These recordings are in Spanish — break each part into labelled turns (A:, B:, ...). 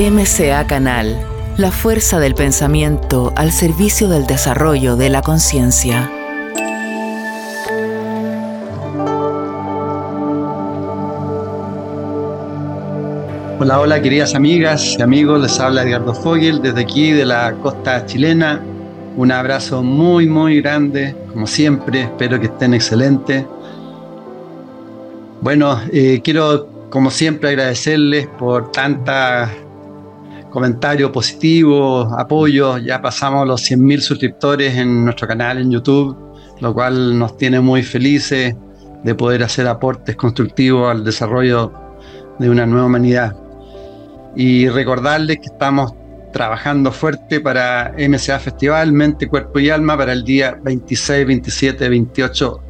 A: MCA Canal, la fuerza del pensamiento al servicio del desarrollo de la conciencia.
B: Hola, hola queridas amigas y amigos, les habla Edgardo Fogel desde aquí de la costa chilena. Un abrazo muy, muy grande, como siempre, espero que estén excelentes. Bueno, eh, quiero como siempre agradecerles por tanta comentarios positivos, apoyo. Ya pasamos los 100.000 suscriptores en nuestro canal en YouTube, lo cual nos tiene muy felices de poder hacer aportes constructivos al desarrollo de una nueva humanidad. Y recordarles que estamos trabajando fuerte para MCA Festival, Mente, Cuerpo y Alma, para el día 26, 27, 28,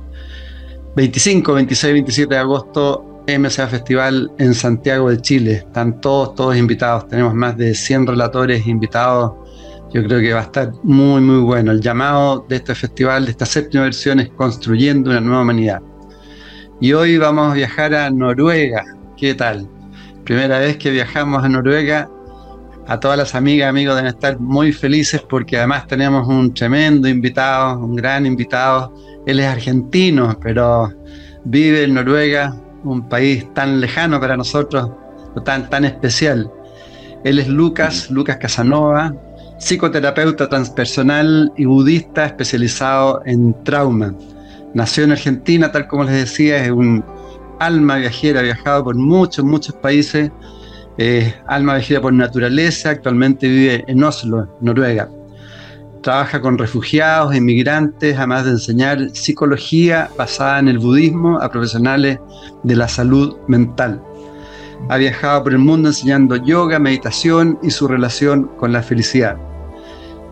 B: 25, 26, 27 de agosto MCA Festival en Santiago de Chile. Están todos, todos invitados. Tenemos más de 100 relatores invitados. Yo creo que va a estar muy, muy bueno. El llamado de este festival, de esta séptima versión, es Construyendo una nueva humanidad. Y hoy vamos a viajar a Noruega. ¿Qué tal? Primera vez que viajamos a Noruega. A todas las amigas, amigos deben estar muy felices porque además tenemos un tremendo invitado, un gran invitado. Él es argentino, pero vive en Noruega, un país tan lejano para nosotros, tan, tan especial. Él es Lucas, Lucas Casanova, psicoterapeuta transpersonal y budista especializado en trauma. Nació en Argentina, tal como les decía, es un alma viajera, ha viajado por muchos, muchos países, alma viajera por naturaleza, actualmente vive en Oslo, Noruega. Trabaja con refugiados, inmigrantes, además de enseñar psicología basada en el budismo a profesionales de la salud mental. Ha viajado por el mundo enseñando yoga, meditación y su relación con la felicidad.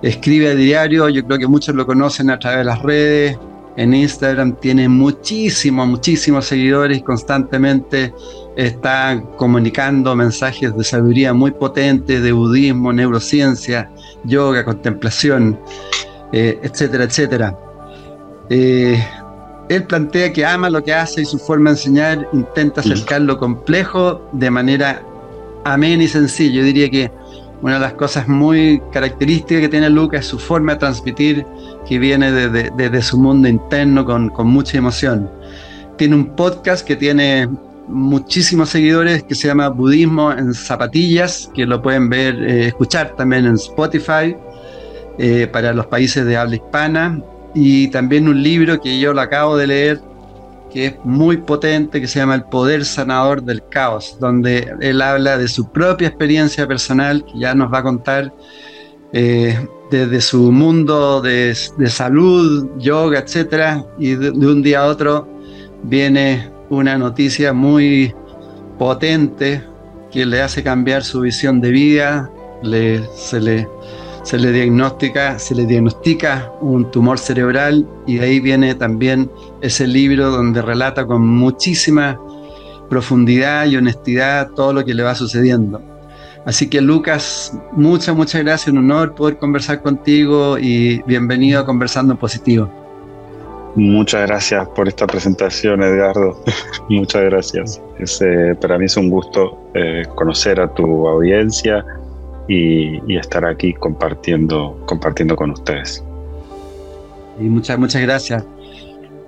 B: Escribe a diario, yo creo que muchos lo conocen a través de las redes. En Instagram tiene muchísimos, muchísimos seguidores constantemente está comunicando mensajes de sabiduría muy potentes de budismo, neurociencia, yoga, contemplación, eh, etcétera, etcétera. Eh, él plantea que ama lo que hace y su forma de enseñar intenta acercar lo complejo de manera amena y sencilla. Yo diría que una de las cosas muy características que tiene Lucas es su forma de transmitir que viene desde su mundo interno con, con mucha emoción. Tiene un podcast que tiene muchísimos seguidores que se llama Budismo en Zapatillas, que lo pueden ver, eh, escuchar también en Spotify eh, para los países de habla hispana. Y también un libro que yo lo acabo de leer, que es muy potente, que se llama El Poder Sanador del Caos, donde él habla de su propia experiencia personal, que ya nos va a contar eh, desde su mundo de, salud, yoga, etcétera, y de un día a otro viene una noticia muy potente que le hace cambiar su visión de vida, se, le, se, le diagnostica, se le diagnostica un tumor cerebral y de ahí viene también ese libro donde relata con muchísima profundidad y honestidad todo lo que le va sucediendo. Así que Lucas, muchas, muchas gracias, un honor poder conversar contigo y bienvenido a Conversando en Positivo.
C: Muchas gracias por esta presentación, Edgardo. Muchas gracias. Eh, para mí es un gusto eh, conocer a tu audiencia y, estar aquí compartiendo, compartiendo con ustedes.
B: Y muchas, muchas gracias.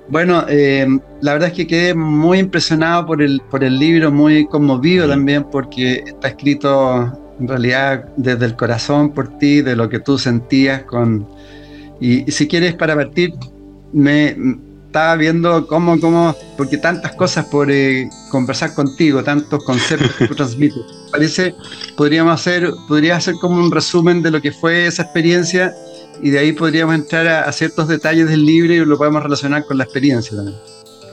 B: Bueno, eh, la verdad es que quedé muy impresionado por el, por el libro, muy conmovido también porque está escrito en realidad desde el corazón por ti, de lo que tú sentías con... y si quieres para partir, me estaba viendo cómo, cómo, porque tantas cosas por eh, conversar contigo, tantos conceptos que tú transmites. Parece, podríamos hacer, podría hacer como un resumen de lo que fue esa experiencia y de ahí podríamos entrar a, ciertos detalles del libro y lo podemos relacionar con la experiencia también.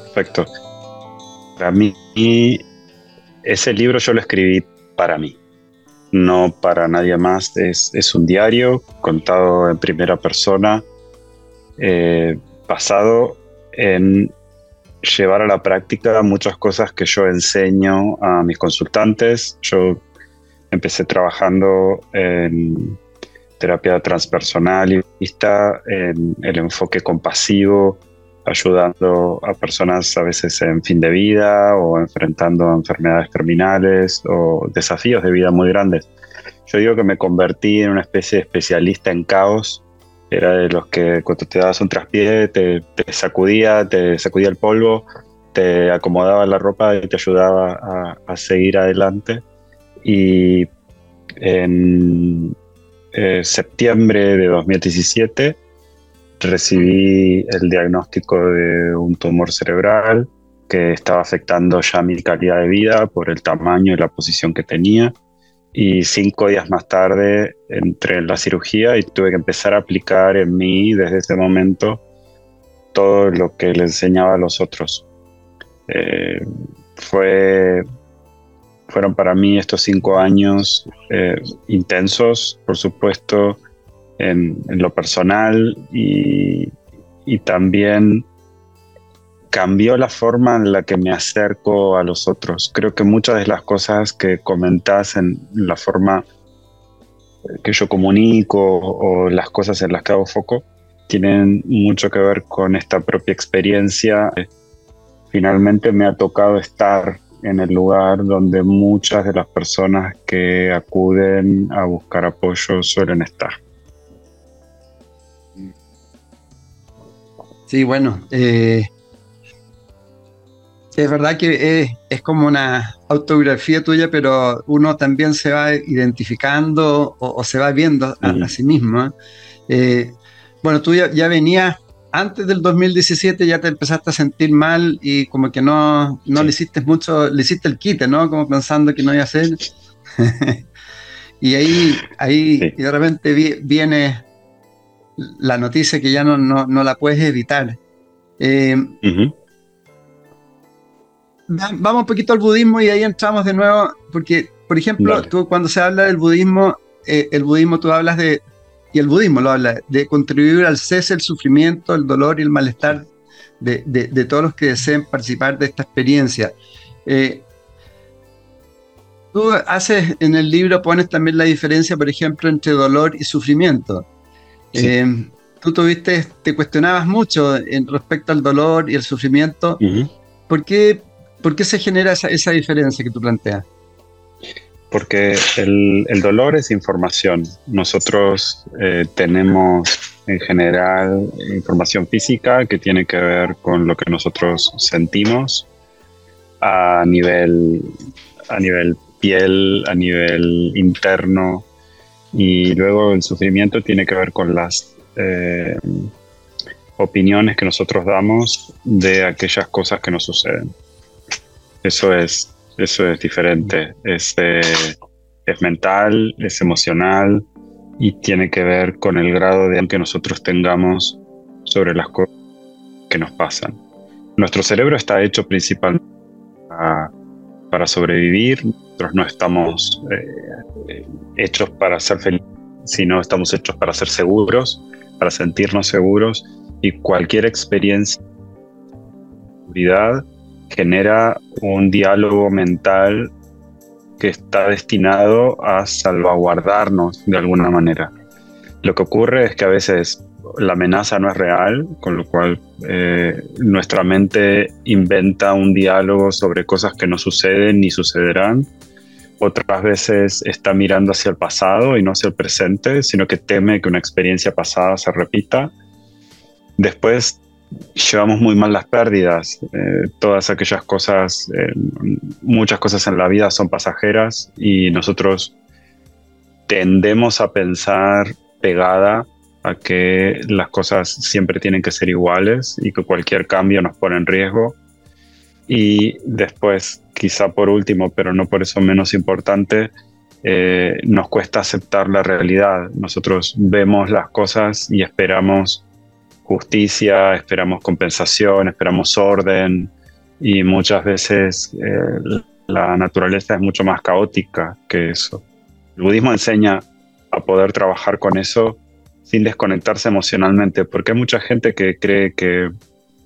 C: Perfecto. Para mí, ese libro yo lo escribí para mí, no para nadie más. Es, es un diario contado en primera persona. Eh, basado en llevar a la práctica muchas cosas que yo enseño a mis consultantes. Yo empecé trabajando en terapia transpersonal y vista, en el enfoque compasivo, ayudando a personas a veces en fin de vida o enfrentando enfermedades terminales o desafíos de vida muy grandes. yo digo que me convertí en una especie de especialista en caos. Era de los que cuando te dabas un traspié te, sacudía, te sacudía el polvo, te acomodaba la ropa y te ayudaba a, seguir adelante. Y en eh, septiembre de 2017 recibí el diagnóstico de un tumor cerebral que estaba afectando ya mi calidad de vida por el tamaño y la posición que tenía. Y cinco días más tarde entré en la cirugía y tuve que empezar a aplicar en mí desde ese momento todo lo que le enseñaba a los otros. Eh, fue, fueron para mí estos cinco años eh, intensos, por supuesto, en, lo personal y, y también cambió la forma en la que me acerco a los otros. Creo que muchas de las cosas que comentás en la forma que yo comunico o las cosas en las que hago foco tienen mucho que ver con esta propia experiencia. Finalmente me ha tocado estar en el lugar donde muchas de las personas que acuden a buscar apoyo suelen estar.
B: Sí, bueno, eh, es verdad que es, como una autobiografía tuya, pero uno también se va identificando o, se va viendo a, sí mismo. Eh, bueno, tú ya, venías, antes del 2017 ya te empezaste a sentir mal y como que no, no le hiciste mucho, le hiciste el quite, ¿no? Como pensando que no iba a ser. y ahí, ahí de repente viene la noticia que ya no, no, la puedes evitar. Eh, vamos un poquito al budismo y ahí entramos de nuevo, porque, por ejemplo, tú cuando se habla del budismo, eh, el budismo tú hablas de, y el budismo lo habla, de contribuir al cese, el sufrimiento, el dolor y el malestar de, de, todos los que deseen participar de esta experiencia. Eh, tú haces en el libro, pones también la diferencia, por ejemplo, entre dolor y sufrimiento. Eh, tú tuviste, te cuestionabas mucho en respecto al dolor y el sufrimiento. ¿Por qué ¿Por qué se genera esa, diferencia que tú planteas?
C: Porque el, dolor es información. Nosotros eh, tenemos en general información física que tiene que ver con lo que nosotros sentimos a nivel, a nivel piel, a nivel interno. Y luego el sufrimiento tiene que ver con las eh, opiniones que nosotros damos de aquellas cosas que nos suceden. Eso es, eso es diferente. Es, eh, es mental, es emocional y tiene que ver con el grado de que nosotros tengamos sobre las cosas que nos pasan. Nuestro cerebro está hecho principalmente para, sobrevivir. Nosotros no estamos eh, hechos para ser felices, sino estamos hechos para ser seguros, para sentirnos seguros y cualquier experiencia de seguridad genera un diálogo mental que está destinado a salvaguardarnos de alguna manera. Lo que ocurre es que a veces la amenaza no es real, con lo cual eh, nuestra mente inventa un diálogo sobre cosas que no suceden ni sucederán. Otras veces está mirando hacia el pasado y no hacia el presente, sino que teme que una experiencia pasada se repita. Después llevamos muy mal las pérdidas. Eh, todas aquellas cosas, eh, muchas cosas en la vida son pasajeras y nosotros tendemos a pensar pegada a que las cosas siempre tienen que ser iguales y que cualquier cambio nos pone en riesgo. Y después, quizá por último, pero no por eso menos importante, eh, nos cuesta aceptar la realidad. Nosotros vemos las cosas y esperamos justicia, esperamos compensación, esperamos orden y muchas veces eh, la naturaleza es mucho más caótica que eso. El budismo enseña a poder trabajar con eso sin desconectarse emocionalmente, porque hay mucha gente que cree que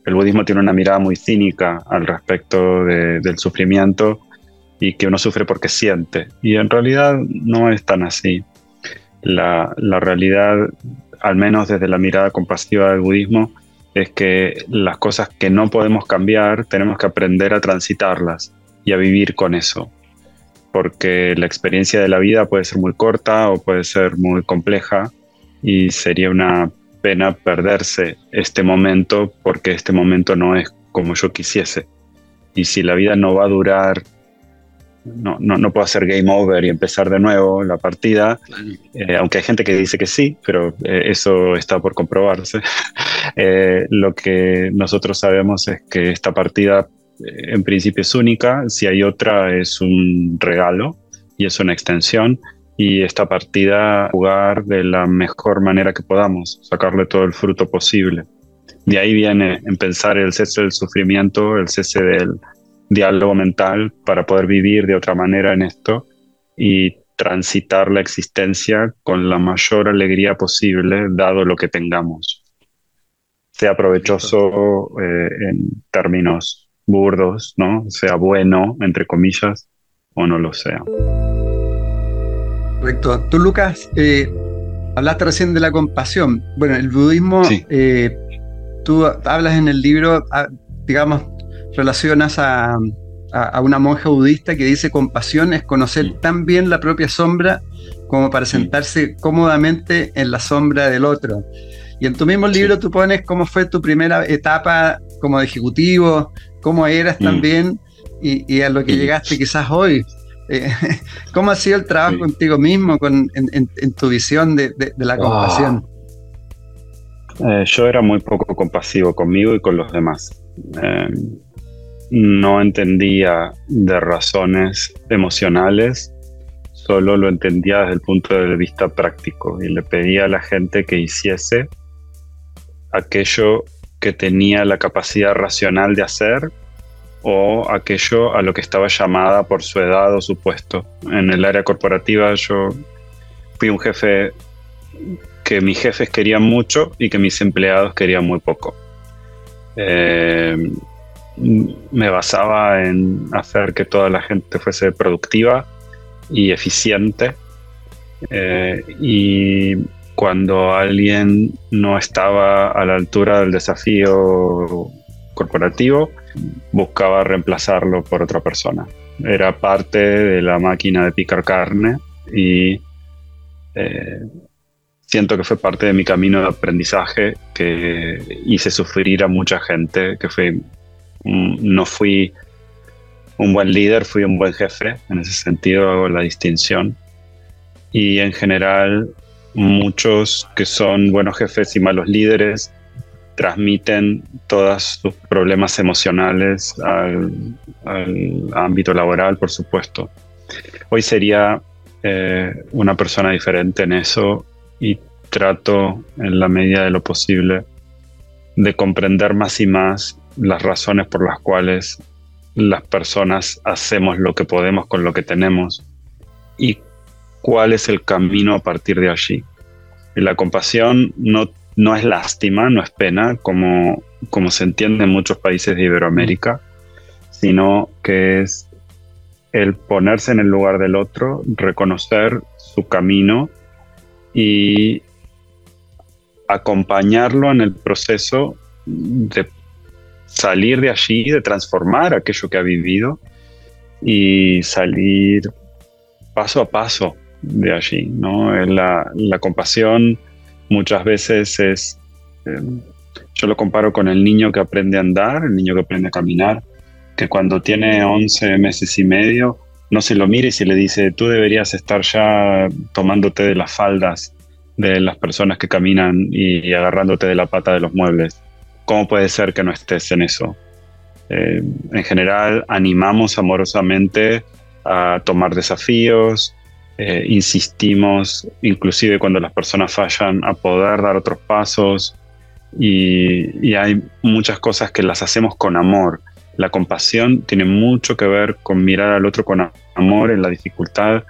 C: el budismo tiene una mirada muy cínica al respecto del sufrimiento y que uno sufre porque siente. Y en realidad no es tan así. La, la realidad al menos desde la mirada compasiva del budismo, es que las cosas que no podemos cambiar tenemos que aprender a transitarlas y a vivir con eso. porque la experiencia de la vida puede ser muy corta o puede ser muy compleja y sería una pena perderse este momento porque este momento no es como yo quisiese. Y si la vida no va a durar, no, no, puedo hacer game over y empezar de nuevo la partida, eh, aunque hay gente que dice que sí, pero eh, eso está por comprobarse. Eh, lo que nosotros sabemos es que esta partida en principio es única, si hay otra es un regalo y es una extensión y esta partida jugar de la mejor manera que podamos, sacarle todo el fruto posible. De ahí viene en pensar el cese del sufrimiento, el cese del diálogo mental para poder vivir de otra manera en esto y transitar la existencia con la mayor alegría posible, dado lo que tengamos. Sea provechoso eh, en términos burdos, ¿no? Sea bueno, entre comillas, o no lo sea.
B: Correcto. Tú, Lucas, eh, hablaste recién de la compasión. Bueno, el budismo, eh, tú hablas en el libro, ah, digamos, relacionas a, una monja budista que dice compasión es conocer tan bien la propia sombra como para sentarse cómodamente en la sombra del otro. Y en tu mismo libro tú pones cómo fue tu primera etapa como de ejecutivo, cómo eras mm. también y, a lo que llegaste quizás hoy. Eh, ¿Cómo ha sido el trabajo contigo mismo, con, en, tu visión de, la compasión?
C: Eh, yo era muy poco compasivo conmigo y con los demás. Em, no entendía de razones emocionales, solo lo entendía desde el punto de vista práctico y le pedía a la gente que hiciese aquello que tenía la capacidad racional de hacer o aquello a lo que estaba llamada por su edad o su puesto. En el área corporativa yo fui un jefe que mis jefes querían mucho y que mis empleados querían muy poco. Eh, me basaba en hacer que toda la gente fuese productiva y eficiente. Eh, y cuando alguien no estaba a la altura del desafío corporativo, buscaba reemplazarlo por otra persona. Era parte de la máquina de picar carne y eh, siento que fue parte de mi camino de aprendizaje que hice sufrir a mucha gente, que fue, no fui un buen líder, fui un buen jefe, en ese sentido hago la distinción. Y en general muchos que son buenos jefes y malos líderes transmiten todos sus problemas emocionales al, ámbito laboral, por supuesto. Hoy sería eh, una persona diferente en eso y trato en la medida de lo posible de comprender más y más las razones por las cuales las personas hacemos lo que podemos con lo que tenemos y cuál es el camino a partir de allí. La compasión no, no es lástima, no es pena, como, como se entiende en muchos países de Iberoamérica, sino que es el ponerse en el lugar del otro, reconocer su camino y acompañarlo en el proceso de salir de allí, de transformar aquello que ha vivido y salir paso a paso de allí, ¿no? La, la compasión muchas veces es, em, yo lo comparo con el niño que aprende a andar, el niño que aprende a caminar, que cuando tiene 11 meses y medio, no se lo mire y se le dice, tú deberías estar ya tomándote de las faldas de las personas que caminan y, agarrándote de la pata de los muebles. ¿Cómo puede ser que no estés en eso? Eh, en general, animamos amorosamente a tomar desafíos, eh, insistimos, inclusive cuando las personas fallan, a poder dar otros pasos y, hay muchas cosas que las hacemos con amor. La compasión tiene mucho que ver con mirar al otro con amor en la dificultad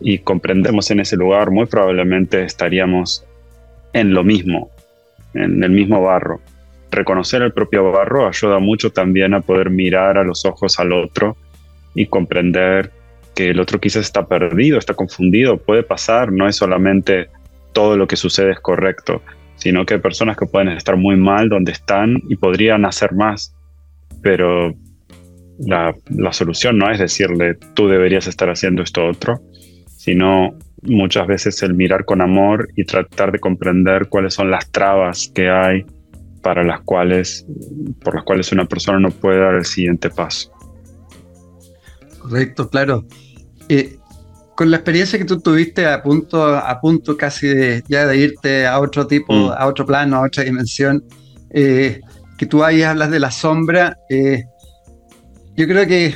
C: y comprendemos en ese lugar, muy probablemente estaríamos en lo mismo, en el mismo barro. Reconocer el propio barro ayuda mucho también a poder mirar a los ojos al otro y comprender que el otro quizás está perdido, está confundido, puede pasar, no es solamente todo lo que sucede es correcto, sino que hay personas que pueden estar muy mal donde están y podrían hacer más, pero la, la, solución no es decirle tú deberías estar haciendo esto otro, sino muchas veces el mirar con amor y tratar de comprender cuáles son las trabas que hay para las cuales, por las cuales una persona no puede dar el siguiente paso.
B: Correcto, claro. Eh, con la experiencia que tú tuviste a punto, a punto casi de, ya de irte a otro tipo, mm. a otro plano, a otra dimensión, eh, que tú ahí hablas de la sombra, eh, yo creo que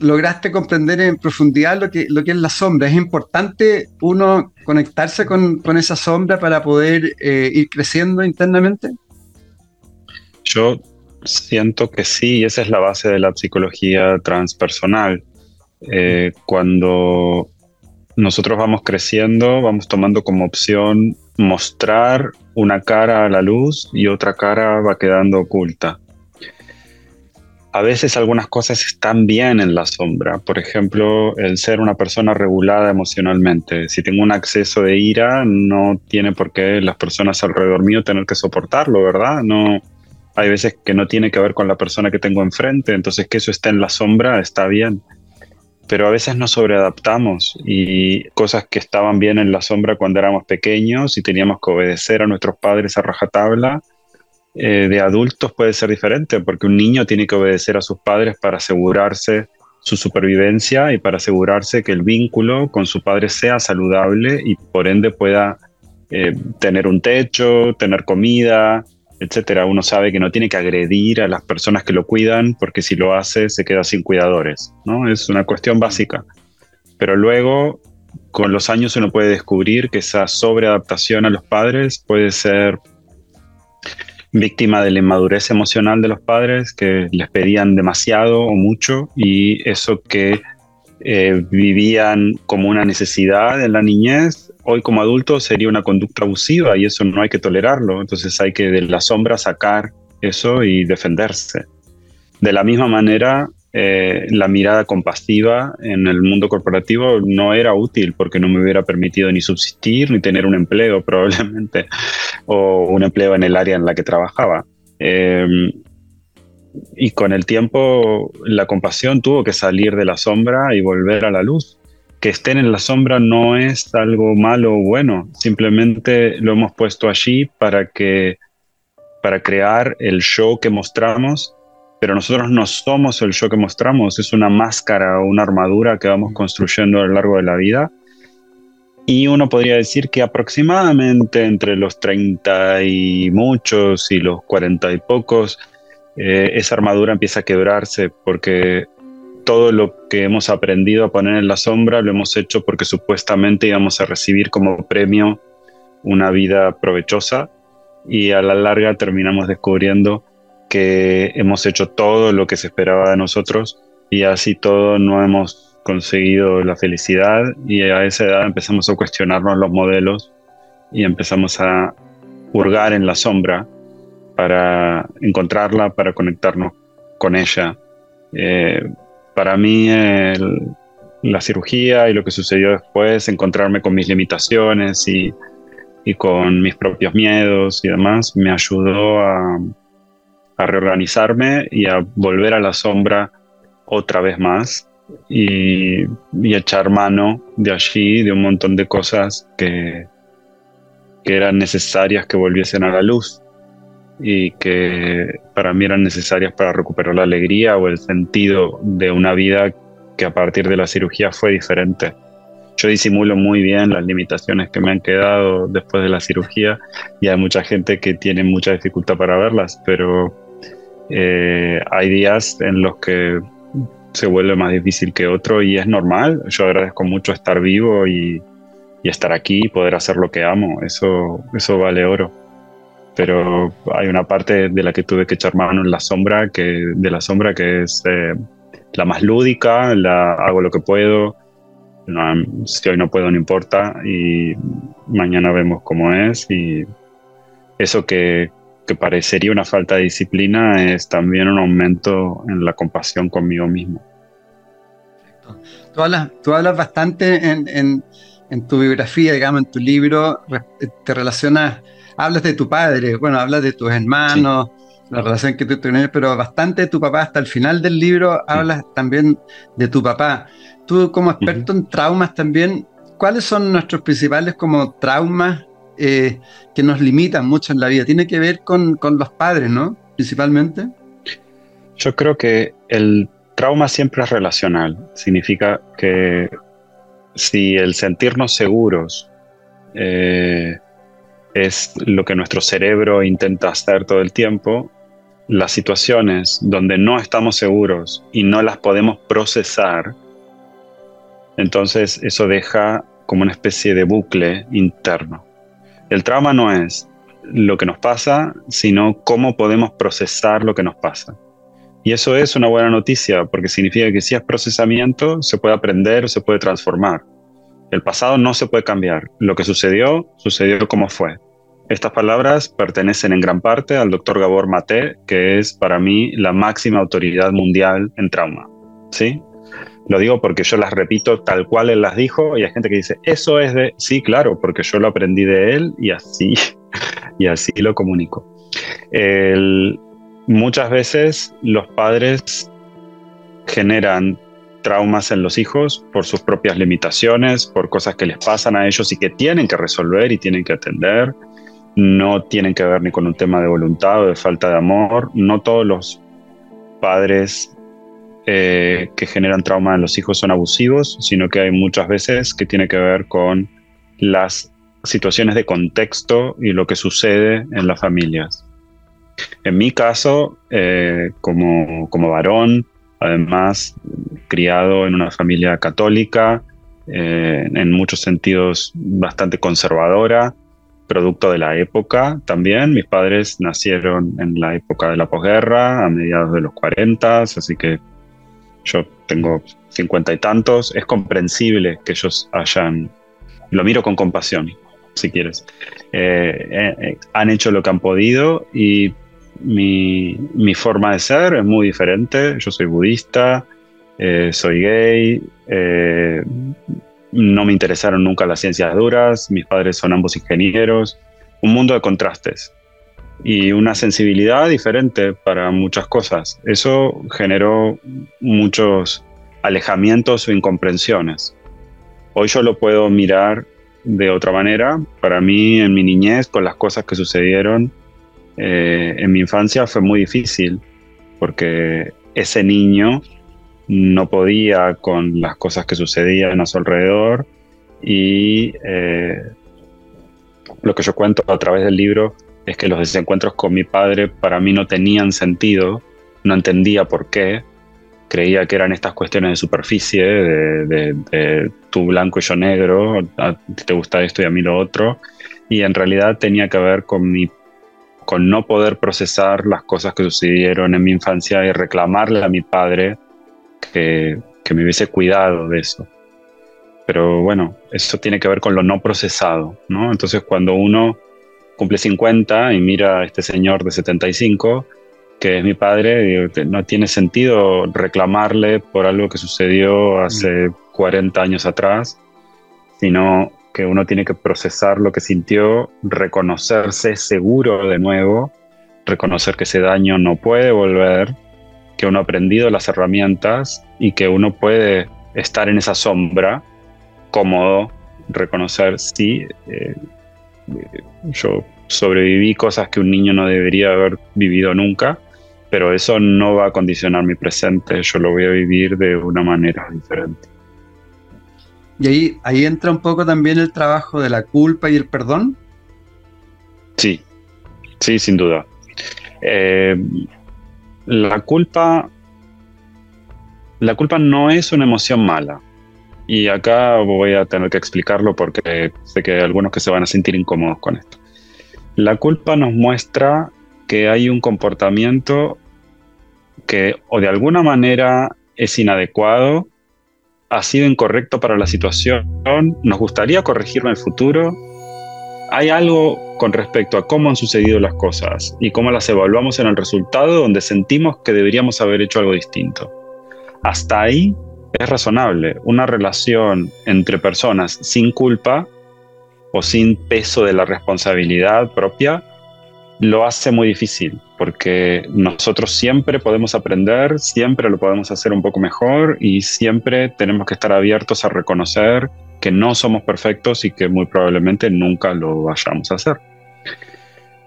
B: lograste comprender en profundidad lo que, lo que es la sombra. Es importante uno conectarse con, con esa sombra para poder ir creciendo internamente.
C: Yo siento que sí, y esa es la base de la psicología transpersonal. Eh, cuando nosotros vamos creciendo, vamos tomando como opción mostrar una cara a la luz y otra cara va quedando oculta. A veces algunas cosas están bien en la sombra, por ejemplo, el ser una persona regulada emocionalmente. Si tengo un acceso de ira, no tiene por qué las personas alrededor mío tener que soportarlo, ¿verdad? No, hay veces que no tiene que ver con la persona que tengo enfrente, entonces que eso esté en la sombra está bien. Pero a veces nos sobreadaptamos y cosas que estaban bien en la sombra cuando éramos pequeños y teníamos que obedecer a nuestros padres a rajatabla, eh, de adultos puede ser diferente, porque un niño tiene que obedecer a sus padres para asegurarse su supervivencia y para asegurarse que el vínculo con su padre sea saludable y por ende pueda eh, tener un techo, tener comida, etcétera, uno sabe que no tiene que agredir a las personas que lo cuidan porque si lo hace se queda sin cuidadores, ¿no? Es una cuestión básica. Pero luego, con los años uno puede descubrir que esa sobreadaptación a los padres puede ser víctima de la inmadurez emocional de los padres que les pedían demasiado o mucho y eso que eh, vivían como una necesidad en la niñez, hoy como adulto sería una conducta abusiva y eso no hay que tolerarlo. Entonces hay que de la sombra sacar eso y defenderse. De la misma manera, eh, la mirada compasiva en el mundo corporativo no era útil porque no me hubiera permitido ni subsistir ni tener un empleo probablemente o un empleo en el área en la que trabajaba. Eh, y con el tiempo la compasión tuvo que salir de la sombra y volver a la luz. Que estén en la sombra no es algo malo o bueno, simplemente lo hemos puesto allí para que para crear el show que mostramos, pero nosotros no somos el show que mostramos, es una máscara o una armadura que vamos construyendo a lo largo de la vida. Y uno podría decir que aproximadamente entre los 30 y muchos y los 40 y pocos, eh, esa armadura empieza a quebrarse porque todo lo que hemos aprendido a poner en la sombra lo hemos hecho porque supuestamente íbamos a recibir como premio una vida provechosa y a la larga terminamos descubriendo que hemos hecho todo lo que se esperaba de nosotros y así todo no hemos conseguido la felicidad y a esa edad empezamos a cuestionarnos los modelos y empezamos a hurgar en la sombra para encontrarla, para conectarnos con ella. Eh, para mí la cirugía y lo que sucedió después, encontrarme con mis limitaciones y, con mis propios miedos y demás, me ayudó a, a, reorganizarme y a volver a la sombra otra vez más y, echar mano de allí, de un montón de cosas que eran necesarias que volviesen a la luz y que para mí eran necesarias para recuperar la alegría o el sentido de una vida que a partir de la cirugía fue diferente. Yo disimulo muy bien las limitaciones que me han quedado después de la cirugía y hay mucha gente que tiene mucha dificultad para verlas, pero eh, hay días en los que se vuelve más difícil que otro y es normal. Yo agradezco mucho estar vivo y, y estar aquí y poder hacer lo que amo. Eso, eso vale oro pero hay una parte de la que tuve que echar mano en la sombra, que, de la sombra que es eh, la más lúdica, la hago lo que puedo, si hoy no puedo no importa y mañana vemos cómo es y eso que, que parecería una falta de disciplina es también un aumento en la compasión conmigo mismo.
B: Tú hablas, tú hablas bastante en, en, en tu biografía, digamos, en tu libro, te relacionas hablas de tu padre, bueno, hablas de tus hermanos, la relación que tú tienes, pero bastante de tu papá. Hasta el final del libro hablas también de tu papá. Tú como experto en traumas también, ¿cuáles son nuestros principales como traumas eh, que nos limitan mucho en la vida? Tiene que ver con, con los padres, ¿no? Principalmente.
C: Yo creo que el trauma siempre es relacional. Significa que si el sentirnos seguros eh, es lo que nuestro cerebro intenta hacer todo el tiempo, las situaciones donde no estamos seguros y no las podemos procesar, entonces eso deja como una especie de bucle interno. El trauma no es lo que nos pasa, sino cómo podemos procesar lo que nos pasa. Y eso es una buena noticia, porque significa que si es procesamiento, se puede aprender, se puede transformar. El pasado no se puede cambiar. Lo que sucedió, sucedió como fue. Estas palabras pertenecen en gran parte al doctor Gabor Mate, que es para mí la máxima autoridad mundial en trauma. ¿Sí? Lo digo porque yo las repito tal cual él las dijo y hay gente que dice, eso es de, sí, claro, porque yo lo aprendí de él y así, y así lo comunico. Muchas veces los padres generan traumas en los hijos por sus propias limitaciones, por cosas que les pasan a ellos y que tienen que resolver y tienen que atender. No tienen que ver ni con un tema de voluntad o de falta de amor. No todos los padres eh, que generan trauma en los hijos son abusivos, sino que hay muchas veces que tiene que ver con las situaciones de contexto y lo que sucede en las familias. En mi caso, eh, como, varón, además criado en una familia católica, eh, en muchos sentidos bastante conservadora, producto de la época también. Mis padres nacieron en la época de la posguerra, a mediados de los 40, así que yo tengo cincuenta y tantos. Es comprensible que ellos hayan, lo miro con compasión, si quieres, eh, han hecho lo que han podido y mi, mi, forma de ser es muy diferente. Yo soy budista, eh, soy gay, eh, no me interesaron nunca las ciencias duras, mis padres son ambos ingenieros, un mundo de contrastes y una sensibilidad diferente para muchas cosas. Eso generó muchos alejamientos o incomprensiones. Hoy yo lo puedo mirar de otra manera. Para mí, en mi niñez, con las cosas que sucedieron, eh, en mi infancia fue muy difícil porque ese niño no podía con las cosas que sucedían a su alrededor y eh, lo que yo cuento a través del libro es que los desencuentros con mi padre para mí no tenían sentido, no entendía por qué, creía que eran estas cuestiones de superficie, de, de, tú blanco y yo negro, te gusta esto y a mí lo otro, y en realidad tenía que ver con mi con no poder procesar las cosas que sucedieron en mi infancia y reclamarle a mi padre que, que me hubiese cuidado de eso. Pero bueno, eso tiene que ver con lo no procesado, ¿no? Entonces cuando uno cumple 50 y mira a este señor de 75, que es mi padre, no tiene sentido reclamarle por algo que sucedió hace 40 mm. años atrás, sino que uno tiene que procesar lo que sintió, reconocerse seguro de nuevo, reconocer que ese daño no puede volver, que uno ha aprendido las herramientas y que uno puede estar en esa sombra cómodo, reconocer, sí, eh, yo sobreviví cosas que un niño no debería haber vivido nunca, pero eso no va a condicionar mi presente, yo lo voy a vivir de una manera diferente.
B: Y ahí, entra un poco también el trabajo de la culpa y el perdón.
C: Sí, sí, sin duda. Eh, la culpa, la culpa no es una emoción mala. Y acá voy a tener que explicarlo porque sé que hay algunos que se van a sentir incómodos con esto. La culpa nos muestra que hay un comportamiento que o de alguna manera es inadecuado ha sido incorrecto para la situación, nos gustaría corregirlo en el futuro. Hay algo con respecto a cómo han sucedido las cosas y cómo las evaluamos en el resultado donde sentimos que deberíamos haber hecho algo distinto. Hasta ahí es razonable. Una relación entre personas sin culpa o sin peso de la responsabilidad propia lo hace muy difícil, porque nosotros siempre podemos aprender, siempre lo podemos hacer un poco mejor y siempre tenemos que estar abiertos a reconocer que no somos perfectos y que muy probablemente nunca lo vayamos a hacer.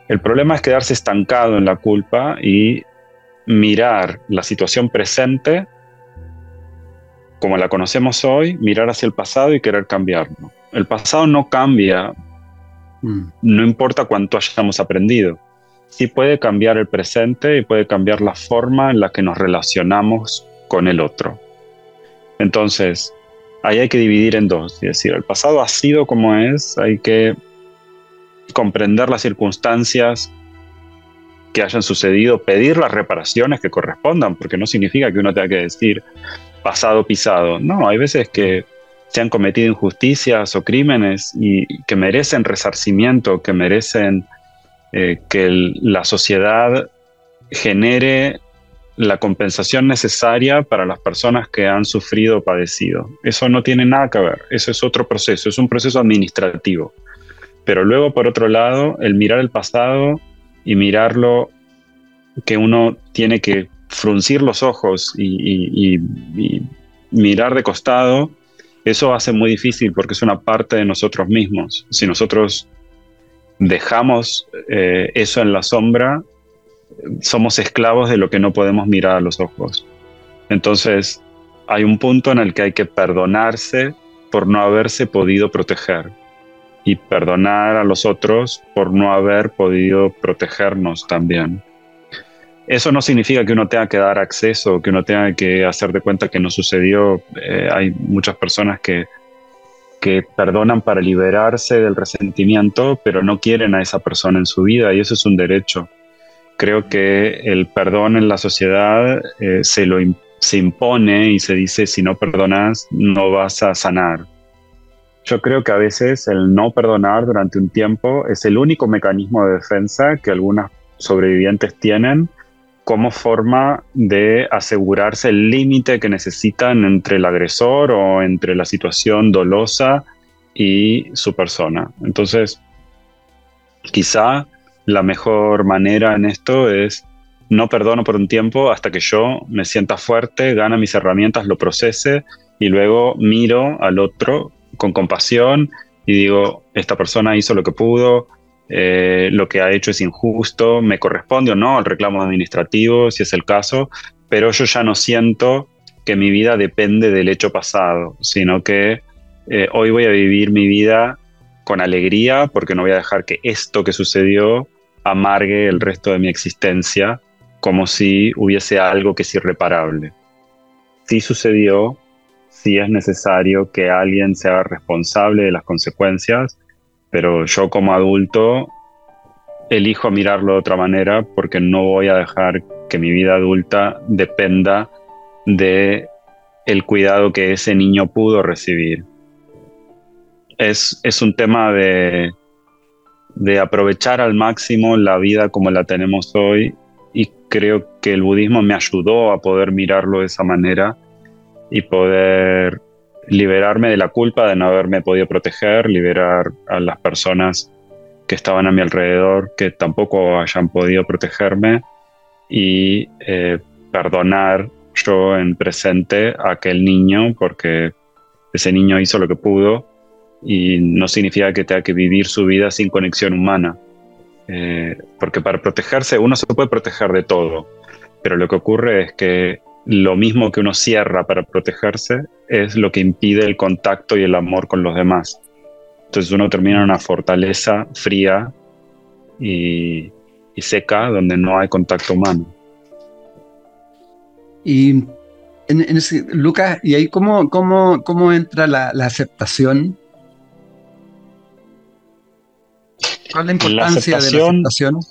C: El problema es quedarse estancado en la culpa y mirar la situación presente como la conocemos hoy, mirar hacia el pasado y querer cambiarlo. El pasado no cambia, mm. no importa cuánto hayamos aprendido sí puede cambiar el presente y puede cambiar la forma en la que nos relacionamos con el otro. Entonces, ahí hay que dividir en dos, es decir, el pasado ha sido como es, hay que comprender las circunstancias que hayan sucedido, pedir las reparaciones que correspondan, porque no significa que uno tenga que decir pasado pisado. No, hay veces que se han cometido injusticias o crímenes y que merecen resarcimiento, que merecen eh, que la sociedad genere la compensación necesaria para las personas que han sufrido o padecido. Eso no tiene nada que ver, eso es otro proceso, es un proceso administrativo. Pero luego, por otro lado, el mirar el pasado y mirarlo que uno tiene que fruncir los ojos y mirar de costado, eso hace muy difícil porque es una parte de nosotros mismos. Si nosotros dejamos eh, eso en la sombra, somos esclavos de lo que no podemos mirar a los ojos. Entonces, hay un punto en el que hay que perdonarse por no haberse podido proteger y perdonar a los otros por no haber podido protegernos también. Eso no significa que uno tenga que dar acceso, que uno tenga que hacer de cuenta que no sucedió. Eh, hay muchas personas que que perdonan para liberarse del resentimiento, pero no quieren a esa persona en su vida y eso es un derecho. Creo que el perdón en la sociedad eh, se, lo, se impone y se dice si no perdonas no vas a sanar. Yo creo que a veces el no perdonar durante un tiempo es el único mecanismo de defensa que algunas sobrevivientes tienen como forma de asegurarse el límite que necesitan entre el agresor o entre la situación dolosa y su persona. Entonces, quizá la mejor manera en esto es no perdono por un tiempo hasta que yo me sienta fuerte, gana mis herramientas, lo procese y luego miro al otro con compasión y digo, esta persona hizo lo que pudo, eh, lo que ha hecho es injusto, me corresponde o no el reclamo administrativo, si es el caso, pero yo ya no siento que mi vida depende del hecho pasado, sino que eh, hoy voy a vivir mi vida con alegría porque no voy a dejar que esto que sucedió amargue el resto de mi existencia como si hubiese algo que es irreparable. Si sucedió, si es necesario que alguien se haga responsable de las consecuencias, pero yo como adulto elijo mirarlo de otra manera porque no voy a dejar que mi vida adulta dependa de el cuidado que ese niño pudo recibir. Es, es un tema de, de aprovechar al máximo la vida como la tenemos hoy y creo que el budismo me ayudó a poder mirarlo de esa manera y poder liberarme de la culpa de no haberme podido proteger, liberar a las personas que estaban a mi alrededor que tampoco hayan podido protegerme y eh, perdonar yo en presente a aquel niño porque ese niño hizo lo que pudo y no significa que tenga que vivir su vida sin conexión humana. Eh, porque para protegerse uno se puede proteger de todo, pero lo que ocurre es que lo mismo que uno cierra para protegerse es lo que impide el contacto y el amor con los demás. Entonces uno termina en una fortaleza fría y, seca donde no hay contacto humano.
B: Y en, Lucas, ¿y ahí cómo, cómo, cómo entra la, aceptación? ¿Cuál es la importancia de la aceptación?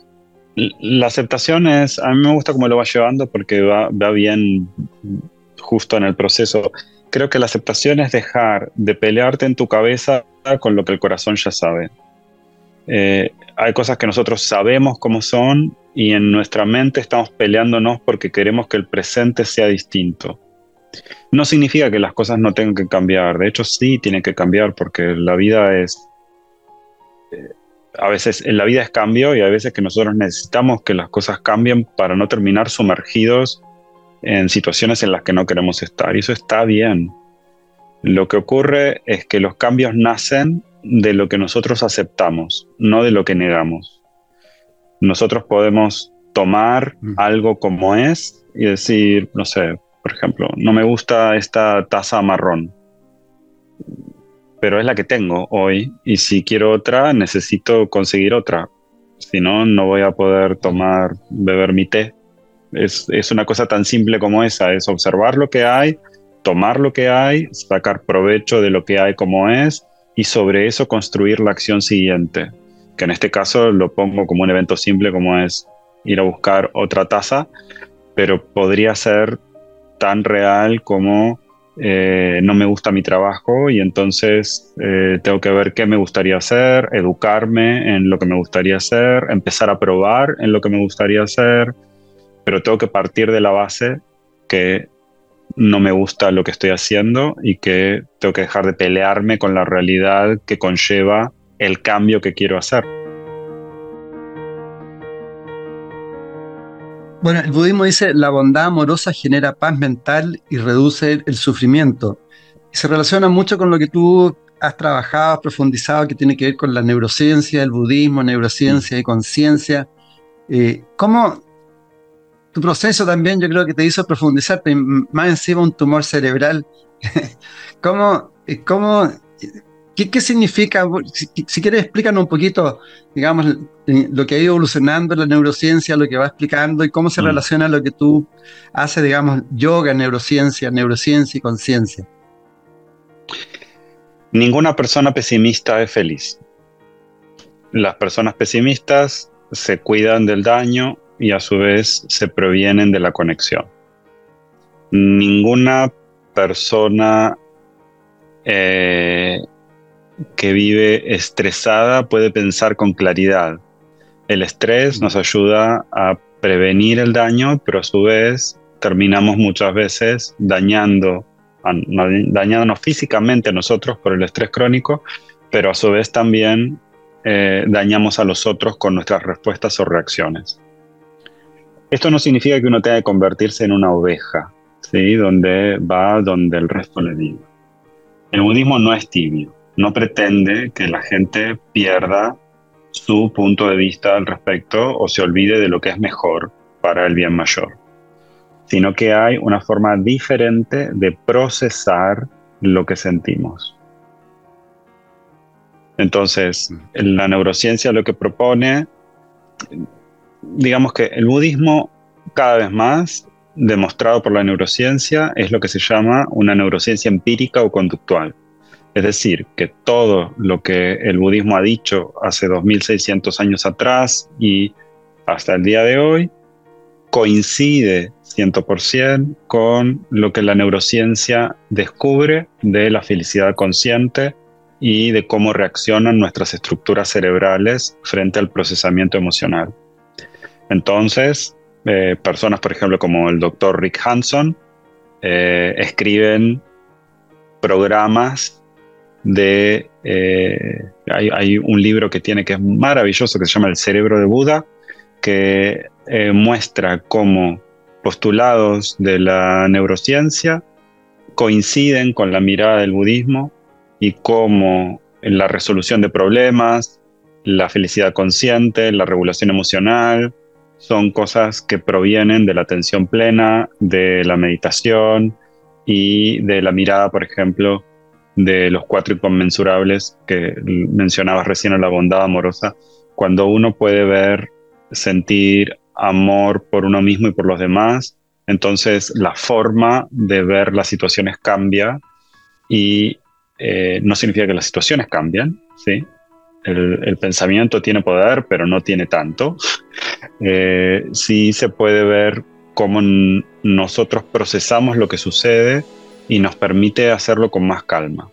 C: La aceptación es, a mí me gusta cómo lo va llevando porque va, bien justo en el proceso. Creo que la aceptación es dejar de pelearte en tu cabeza con lo que el corazón ya sabe. Eh, hay cosas que nosotros sabemos cómo son y en nuestra mente estamos peleándonos porque queremos que el presente sea distinto. No significa que las cosas no tengan que cambiar, de hecho sí tienen que cambiar porque la vida es... Eh, a veces en la vida es cambio y a veces que nosotros necesitamos que las cosas cambien para no terminar sumergidos en situaciones en las que no queremos estar. Y eso está bien. Lo que ocurre es que los cambios nacen de lo que nosotros aceptamos, no de lo que negamos. Nosotros podemos tomar mm. algo como es y decir, no sé, por ejemplo, no me gusta esta taza marrón, pero es la que tengo hoy y si quiero otra necesito conseguir otra. Si no, no voy a poder tomar, beber mi té. Es, es una cosa tan simple como esa, es observar lo que hay, tomar lo que hay, sacar provecho de lo que hay como es y sobre eso construir la acción siguiente, que en este caso lo pongo como un evento simple como es ir a buscar otra taza, pero podría ser tan real como eh, no me gusta mi trabajo y entonces eh, tengo que ver qué me gustaría hacer, educarme en lo que me gustaría hacer, empezar a probar en lo que me gustaría hacer, pero tengo que partir de la base que no me gusta lo que estoy haciendo y que tengo que dejar de pelearme con la realidad que conlleva el cambio que quiero hacer.
B: Bueno, el budismo dice, la bondad amorosa genera paz mental y reduce el sufrimiento. Se relaciona mucho con lo que tú has trabajado, has profundizado, que tiene que ver con la neurociencia, el budismo, neurociencia y conciencia. Eh, ¿Cómo tu proceso también yo creo que te hizo profundizar, más encima un tumor cerebral? ¿Cómo, eh, cómo ¿Qué, significa? Si, quieres, explícanos un poquito, digamos, lo que ha ido evolucionando la neurociencia, lo que va explicando y cómo se mm. relaciona lo que tú haces, digamos, yoga, neurociencia, neurociencia y conciencia.
C: Ninguna persona pesimista es feliz. Las personas pesimistas se cuidan del daño y a su vez se provienen de la conexión. Ninguna persona eh, que vive estresada puede pensar con claridad. El estrés nos ayuda a prevenir el daño, pero a su vez terminamos muchas veces dañando, dañándonos físicamente a nosotros por el estrés crónico, pero a su vez también eh, dañamos a los otros con nuestras respuestas o reacciones. Esto no significa que uno tenga que convertirse en una oveja, ¿sí? donde va donde el resto le diga. El budismo no es tibio no pretende que la gente pierda su punto de vista al respecto o se olvide de lo que es mejor para el bien mayor, sino que hay una forma diferente de procesar lo que sentimos. Entonces, la neurociencia lo que propone, digamos que el budismo cada vez más, demostrado por la neurociencia, es lo que se llama una neurociencia empírica o conductual. Es decir, que todo lo que el budismo ha dicho hace 2600 años atrás y hasta el día de hoy coincide 100% con lo que la neurociencia descubre de la felicidad consciente y de cómo reaccionan nuestras estructuras cerebrales frente al procesamiento emocional. Entonces, eh, personas, por ejemplo, como el doctor Rick Hanson, eh, escriben programas de... Eh, hay, un libro que tiene que es maravilloso que se llama El cerebro de Buda, que eh, muestra cómo postulados de la neurociencia coinciden con la mirada del budismo y cómo la resolución de problemas, la felicidad consciente, la regulación emocional, son cosas que provienen de la atención plena, de la meditación y de la mirada, por ejemplo, de los cuatro inconmensurables que mencionabas recién en la bondad amorosa, cuando uno puede ver, sentir amor por uno mismo y por los demás, entonces la forma de ver las situaciones cambia y eh, no significa que las situaciones cambian, ¿sí? El, pensamiento tiene poder, pero no tiene tanto. Eh, sí se puede ver cómo nosotros procesamos lo que sucede y nos permite hacerlo con más calma.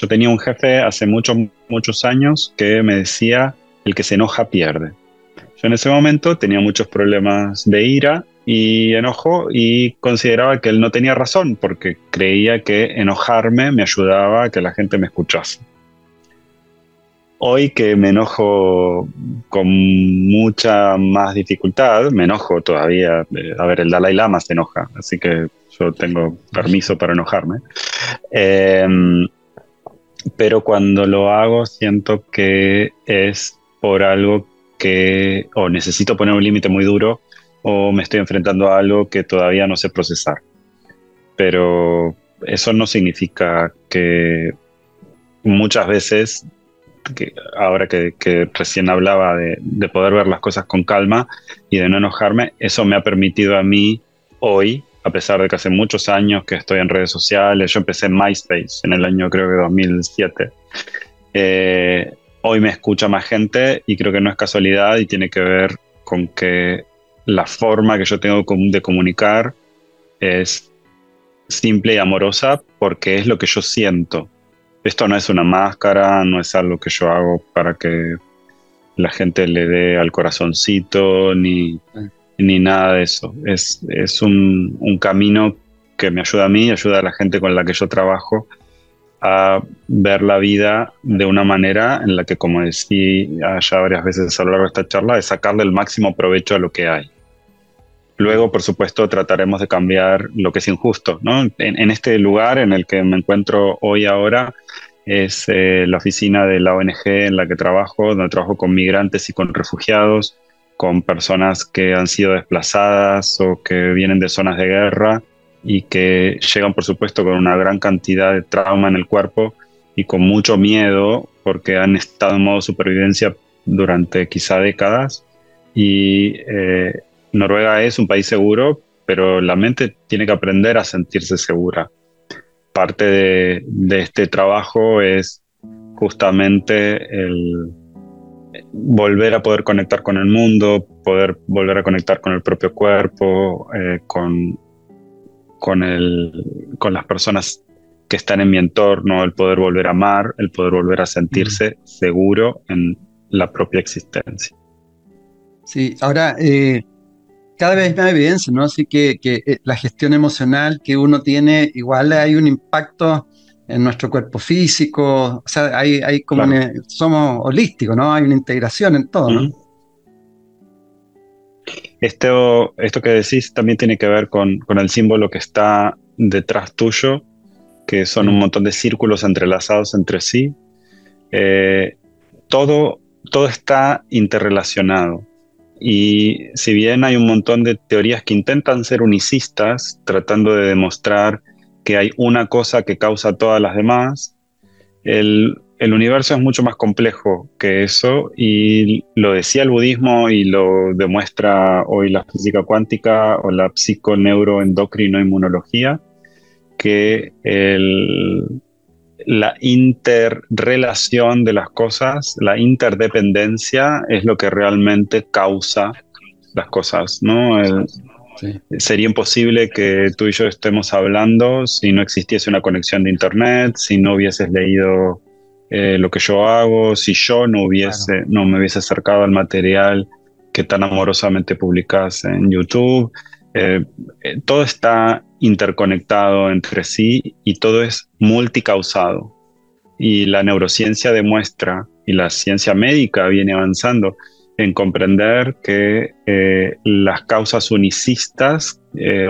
C: Yo tenía un jefe hace muchos, muchos años que me decía, el que se enoja pierde. Yo en ese momento tenía muchos problemas de ira y enojo y consideraba que él no tenía razón porque creía que enojarme me ayudaba a que la gente me escuchase. hoy que me enojo con mucha más dificultad, me enojo todavía. Eh, a ver, el Dalai Lama se enoja, así que yo tengo permiso para enojarme. Em, pero cuando lo hago siento que es por algo que o necesito poner un límite muy duro o me estoy enfrentando a algo que todavía no sé procesar. Pero eso no significa que muchas veces ahora que, recién hablaba de, poder ver las cosas con calma y de no enojarme, eso me ha permitido a mí hoy, a pesar de que hace muchos años que estoy en redes sociales, yo empecé en MySpace en el año creo que 2007, eh, hoy me escucha más gente y creo que no es casualidad y tiene que ver con que la forma que yo tengo de comunicar es simple y amorosa porque es lo que yo siento. Esto no es una máscara, no es algo que yo hago para que la gente le dé al corazoncito, ni, ni nada de eso. Es, es un, un, camino que me ayuda a mí, ayuda a la gente con la que yo trabajo a ver la vida de una manera en la que, como decía ya varias veces a lo largo de esta charla, es sacarle el máximo provecho a lo que hay. Luego, por supuesto, trataremos de cambiar lo que es injusto. ¿no? En, este lugar en el que me encuentro hoy ahora es eh, la oficina de la ONG en la que trabajo, donde trabajo con migrantes y con refugiados, con personas que han sido desplazadas o que vienen de zonas de guerra y que llegan, por supuesto, con una gran cantidad de trauma en el cuerpo y con mucho miedo porque han estado en modo supervivencia durante quizá décadas y eh, Noruega es un país seguro, pero la mente tiene que aprender a sentirse segura. Parte de, este trabajo es justamente el volver a poder conectar con el mundo, poder volver a conectar con el propio cuerpo, eh, con, con, con las personas que están en mi entorno, el poder volver a amar, el poder volver a sentirse seguro en la propia existencia.
B: Sí, ahora eh, cada vez más evidencia, ¿no? Así que, que, eh, la gestión emocional que uno tiene, igual hay un impacto en nuestro cuerpo físico, o sea, hay, hay como somos holísticos, ¿no? Hay una integración en todo, ¿no?
C: Esto, esto que decís también tiene que ver con, con el símbolo que está detrás tuyo, que son un montón de círculos entrelazados entre sí. Eh, todo, todo está interrelacionado. Y si bien hay un montón de teorías que intentan ser unicistas, tratando de demostrar que hay una cosa que causa todas las demás, el, universo es mucho más complejo que eso y lo decía el budismo y lo demuestra hoy la física cuántica o la psiconeuroendocrinoinmunología, que el, la interrelación de las cosas, la interdependencia es lo que realmente causa las cosas, ¿no? Sería imposible que tú y yo estemos hablando si no existiese una conexión de internet, si no hubieses leído eh, lo que yo hago, si yo no hubiese, no me hubiese acercado al material que tan amorosamente publicas en YouTube. Eh, eh, todo está interconectado entre sí y todo es multicausado. Y la neurociencia demuestra, y la ciencia médica viene avanzando, en comprender que eh, las causas unicistas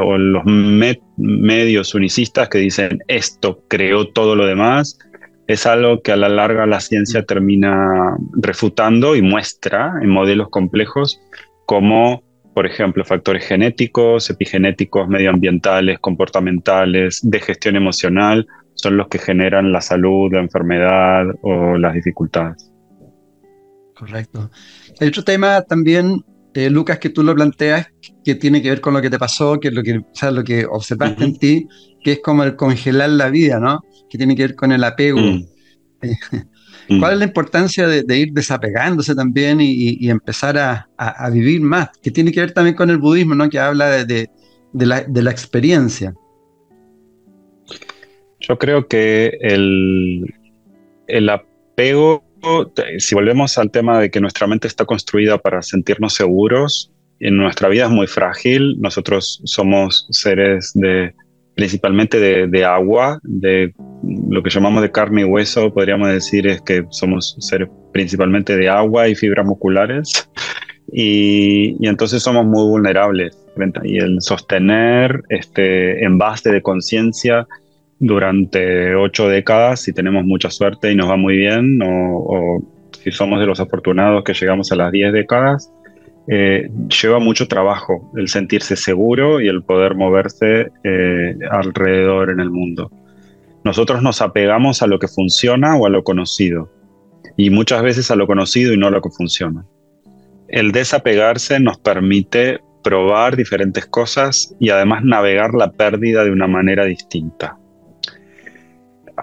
C: o los medios unicistas que dicen esto creó todo lo demás, es algo que a la larga la ciencia termina refutando y muestra en modelos complejos como por ejemplo, factores genéticos, epigenéticos, medioambientales, comportamentales, de gestión emocional, son los que generan la salud, la enfermedad o las dificultades.
B: Correcto. Hay otro tema también, eh, Lucas, que tú lo planteas, que tiene que ver con lo que te pasó, que es lo que, o lo que observaste en ti, que es como el congelar la vida, ¿no? Que tiene que ver con el apego. Mm. ¿Cuál es la importancia de, ir desapegándose también y, empezar a, vivir más? Que tiene que ver también con el budismo, ¿no? Que habla de, la, experiencia.
C: Yo creo que el, el apego, si volvemos al tema de que nuestra mente está construida para sentirnos seguros, en nuestra vida es muy frágil, nosotros somos seres de principalmente de, agua, de lo que llamamos de carne y hueso, podríamos decir es que somos seres principalmente de agua y fibras musculares. Y, y, entonces somos muy vulnerables. Y el sostener este envase de conciencia durante ocho décadas, si tenemos mucha suerte y nos va muy bien, o, si somos de los afortunados que llegamos a las diez décadas, eh, lleva mucho trabajo el sentirse seguro y el poder moverse eh, alrededor en el mundo. Nosotros nos apegamos a lo que funciona o a lo conocido, y muchas veces a lo conocido y no a lo que funciona. El desapegarse nos permite probar diferentes cosas y además navegar la pérdida de una manera distinta.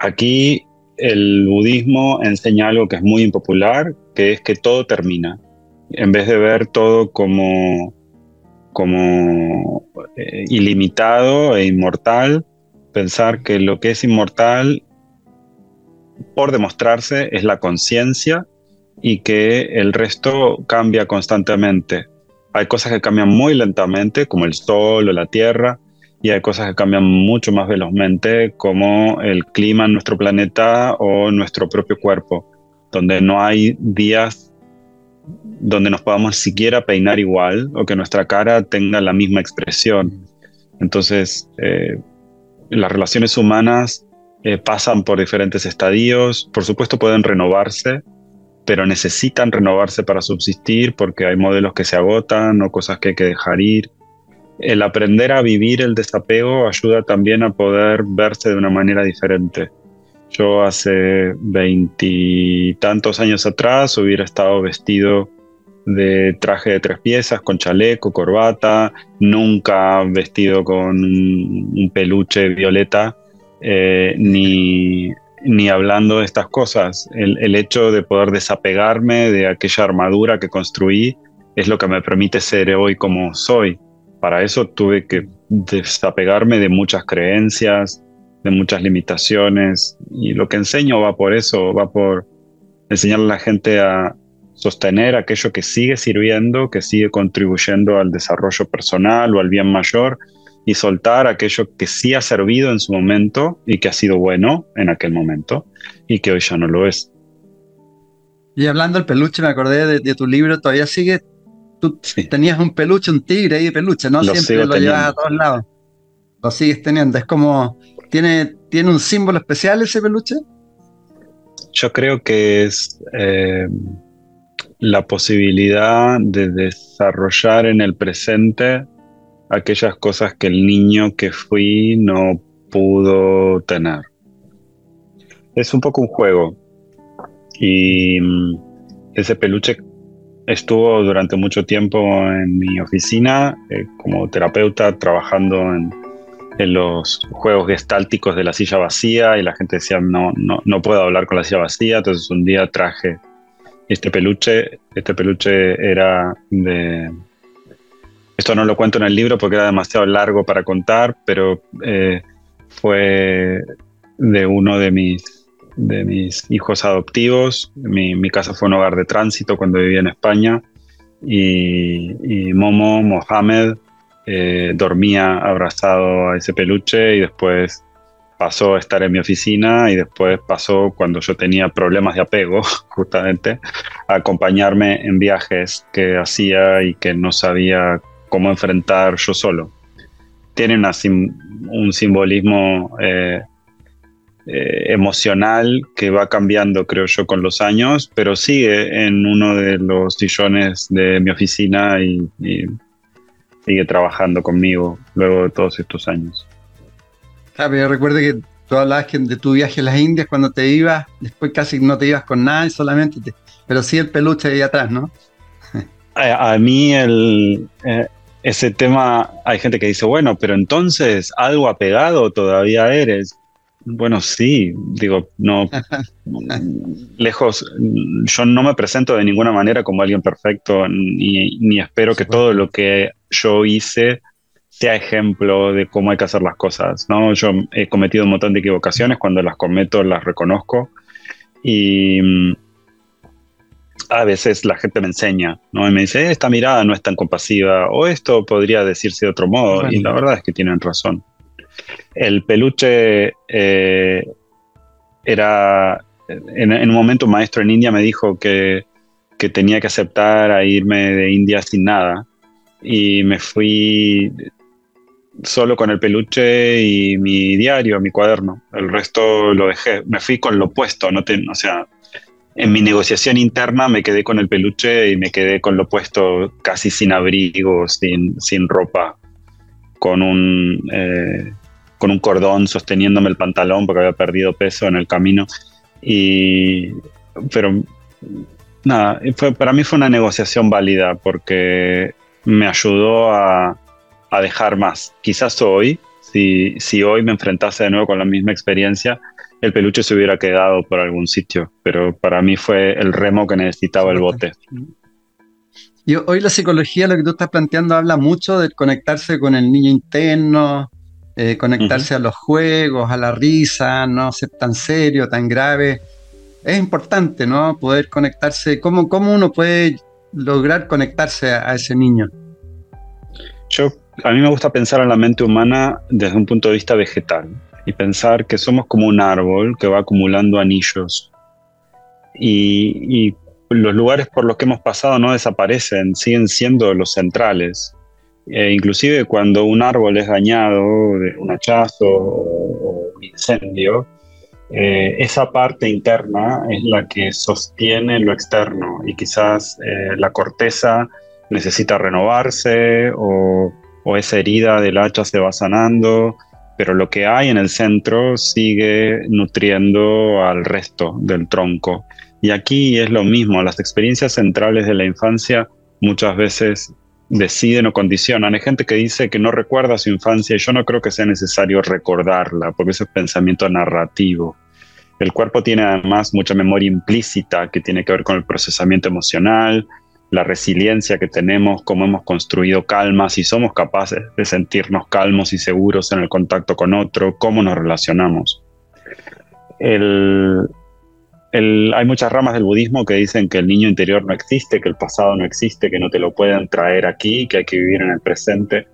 C: Aquí el budismo enseña algo que es muy impopular, que es que todo termina. En vez de ver todo como, como eh, ilimitado e inmortal, pensar que lo que es inmortal, por demostrarse, es la conciencia y que el resto cambia constantemente. Hay cosas que cambian muy lentamente, como el sol o la tierra, y hay cosas que cambian mucho más velozmente, como el clima en nuestro planeta o nuestro propio cuerpo, donde no hay días donde nos podamos siquiera peinar igual o que nuestra cara tenga la misma expresión. Entonces, eh, las relaciones humanas eh, pasan por diferentes estadios, por supuesto pueden renovarse, pero necesitan renovarse para subsistir porque hay modelos que se agotan o cosas que hay que dejar ir el aprender a vivir el desapego ayuda también a poder verse de una manera diferente. Yo hace veintitantos años atrás hubiera estado vestido de traje de tres piezas, con chaleco, corbata, nunca vestido con un peluche violeta, eh, ni, hablando de estas cosas. El, el hecho de poder desapegarme de aquella armadura que construí es lo que me permite ser hoy como soy para eso tuve que desapegarme de muchas creencias, de muchas limitaciones y lo que enseño va por eso, va por enseñarle a la gente a sostener aquello que sigue sirviendo, que sigue contribuyendo al desarrollo personal o al bien mayor y soltar aquello que sí ha servido en su momento y que ha sido bueno en aquel momento y que hoy ya no lo es.
B: Y hablando del peluche, me acordé de tu libro, todavía sigue Tú tenías un peluche, un tigre ahí de peluche, ¿no? Siempre lo llevas a todos lados. Lo sigues teniendo. Es como. ¿Tiene, ¿Tiene un símbolo especial ese peluche?
C: Yo creo que es eh, la posibilidad de desarrollar en el presente aquellas cosas que el niño que fui no pudo tener. Es un poco un juego. Y mm, ese peluche Estuvo durante mucho tiempo en mi oficina eh, como terapeuta trabajando en, los juegos gestálticos de la silla vacía y la gente decía no, no, no puedo hablar con la silla vacía, entonces un día traje este peluche, este peluche era de... Esto no lo cuento en el libro porque era demasiado largo para contar, pero eh, fue de uno de mis de mis hijos adoptivos. Mi, casa fue un hogar de tránsito cuando vivía en España y, Momo, Mohamed, eh, dormía abrazado a ese peluche y después pasó a estar en mi oficina y después pasó cuando yo tenía problemas de apego, justamente, a acompañarme en viajes que hacía y que no sabía cómo enfrentar yo solo. Tiene un simbolismo eh, eh, emocional que va cambiando, creo yo, con los años, pero sigue en uno de los sillones de mi oficina y, sigue trabajando conmigo luego de todos estos años.
B: Ah, pero recuerdo que tú hablabas de tu viaje a las Indias cuando te ibas, después casi no te ibas con nada solamente, pero sí el peluche ahí atrás, ¿no?
C: a, mí el, eh, ese tema, hay gente que dice, bueno, pero entonces algo apegado todavía eres. Bueno, sí, digo, no, lejos, yo no me presento de ninguna manera como alguien perfecto, ni, espero que todo lo que yo hice sea ejemplo de cómo hay que hacer las cosas, ¿no? Yo he cometido un montón de equivocaciones, cuando las cometo las reconozco y mm, a veces la gente me enseña, ¿no? Y me dice, esta mirada no es tan compasiva, o esto podría decirse de otro modo, y la verdad es que tienen razón. El peluche eh, era, en, un momento un maestro en India me dijo que, que tenía que aceptar a irme de India sin nada y me fui solo con el peluche y mi diario, mi cuaderno. El resto lo dejé. Me fui con lo opuesto, no o sea, en mi negociación interna me quedé con el peluche y me quedé con lo opuesto, casi sin abrigo, sin, sin ropa, con un, eh, con un cordón sosteniéndome el pantalón porque había perdido peso en el camino. Y, pero nada, para mí fue una negociación válida porque me ayudó a, a dejar más. Quizás hoy, si, si hoy me enfrentase de nuevo con la misma experiencia, el peluche se hubiera quedado por algún sitio, pero para mí fue el remo que necesitaba el bote.
B: Y hoy la psicología, lo que tú estás planteando, habla mucho de conectarse con el niño interno, eh, conectarse a los juegos, a la risa, no ser tan serio, tan grave. Es importante, ¿no? Poder conectarse. ¿Cómo, cómo uno puede lograr conectarse a, a ese niño?
C: Yo a mí me gusta pensar en la mente humana desde un punto de vista vegetal y pensar que somos como un árbol que va acumulando anillos y, los lugares por los que hemos pasado no desaparecen, siguen siendo los centrales. E inclusive cuando un árbol es dañado de un hachazo o, un incendio, eh, esa parte interna es la que sostiene lo externo y quizás eh, la corteza necesita renovarse o o esa herida del hacha se va sanando, pero lo que hay en el centro sigue nutriendo al resto del tronco. Y aquí es lo mismo, las experiencias centrales de la infancia muchas veces deciden o condicionan. Hay gente que dice que no recuerda su infancia y yo no creo que sea necesario recordarla, porque eso es pensamiento narrativo. El cuerpo tiene además mucha memoria implícita que tiene que ver con el procesamiento emocional, la resiliencia que tenemos, cómo hemos construido calma, si somos capaces de sentirnos calmos y seguros en el contacto con otro, cómo nos relacionamos. Hay muchas ramas del budismo que dicen que el niño interior no existe, que el pasado no existe, que no te lo pueden traer aquí, que hay que vivir en el presente.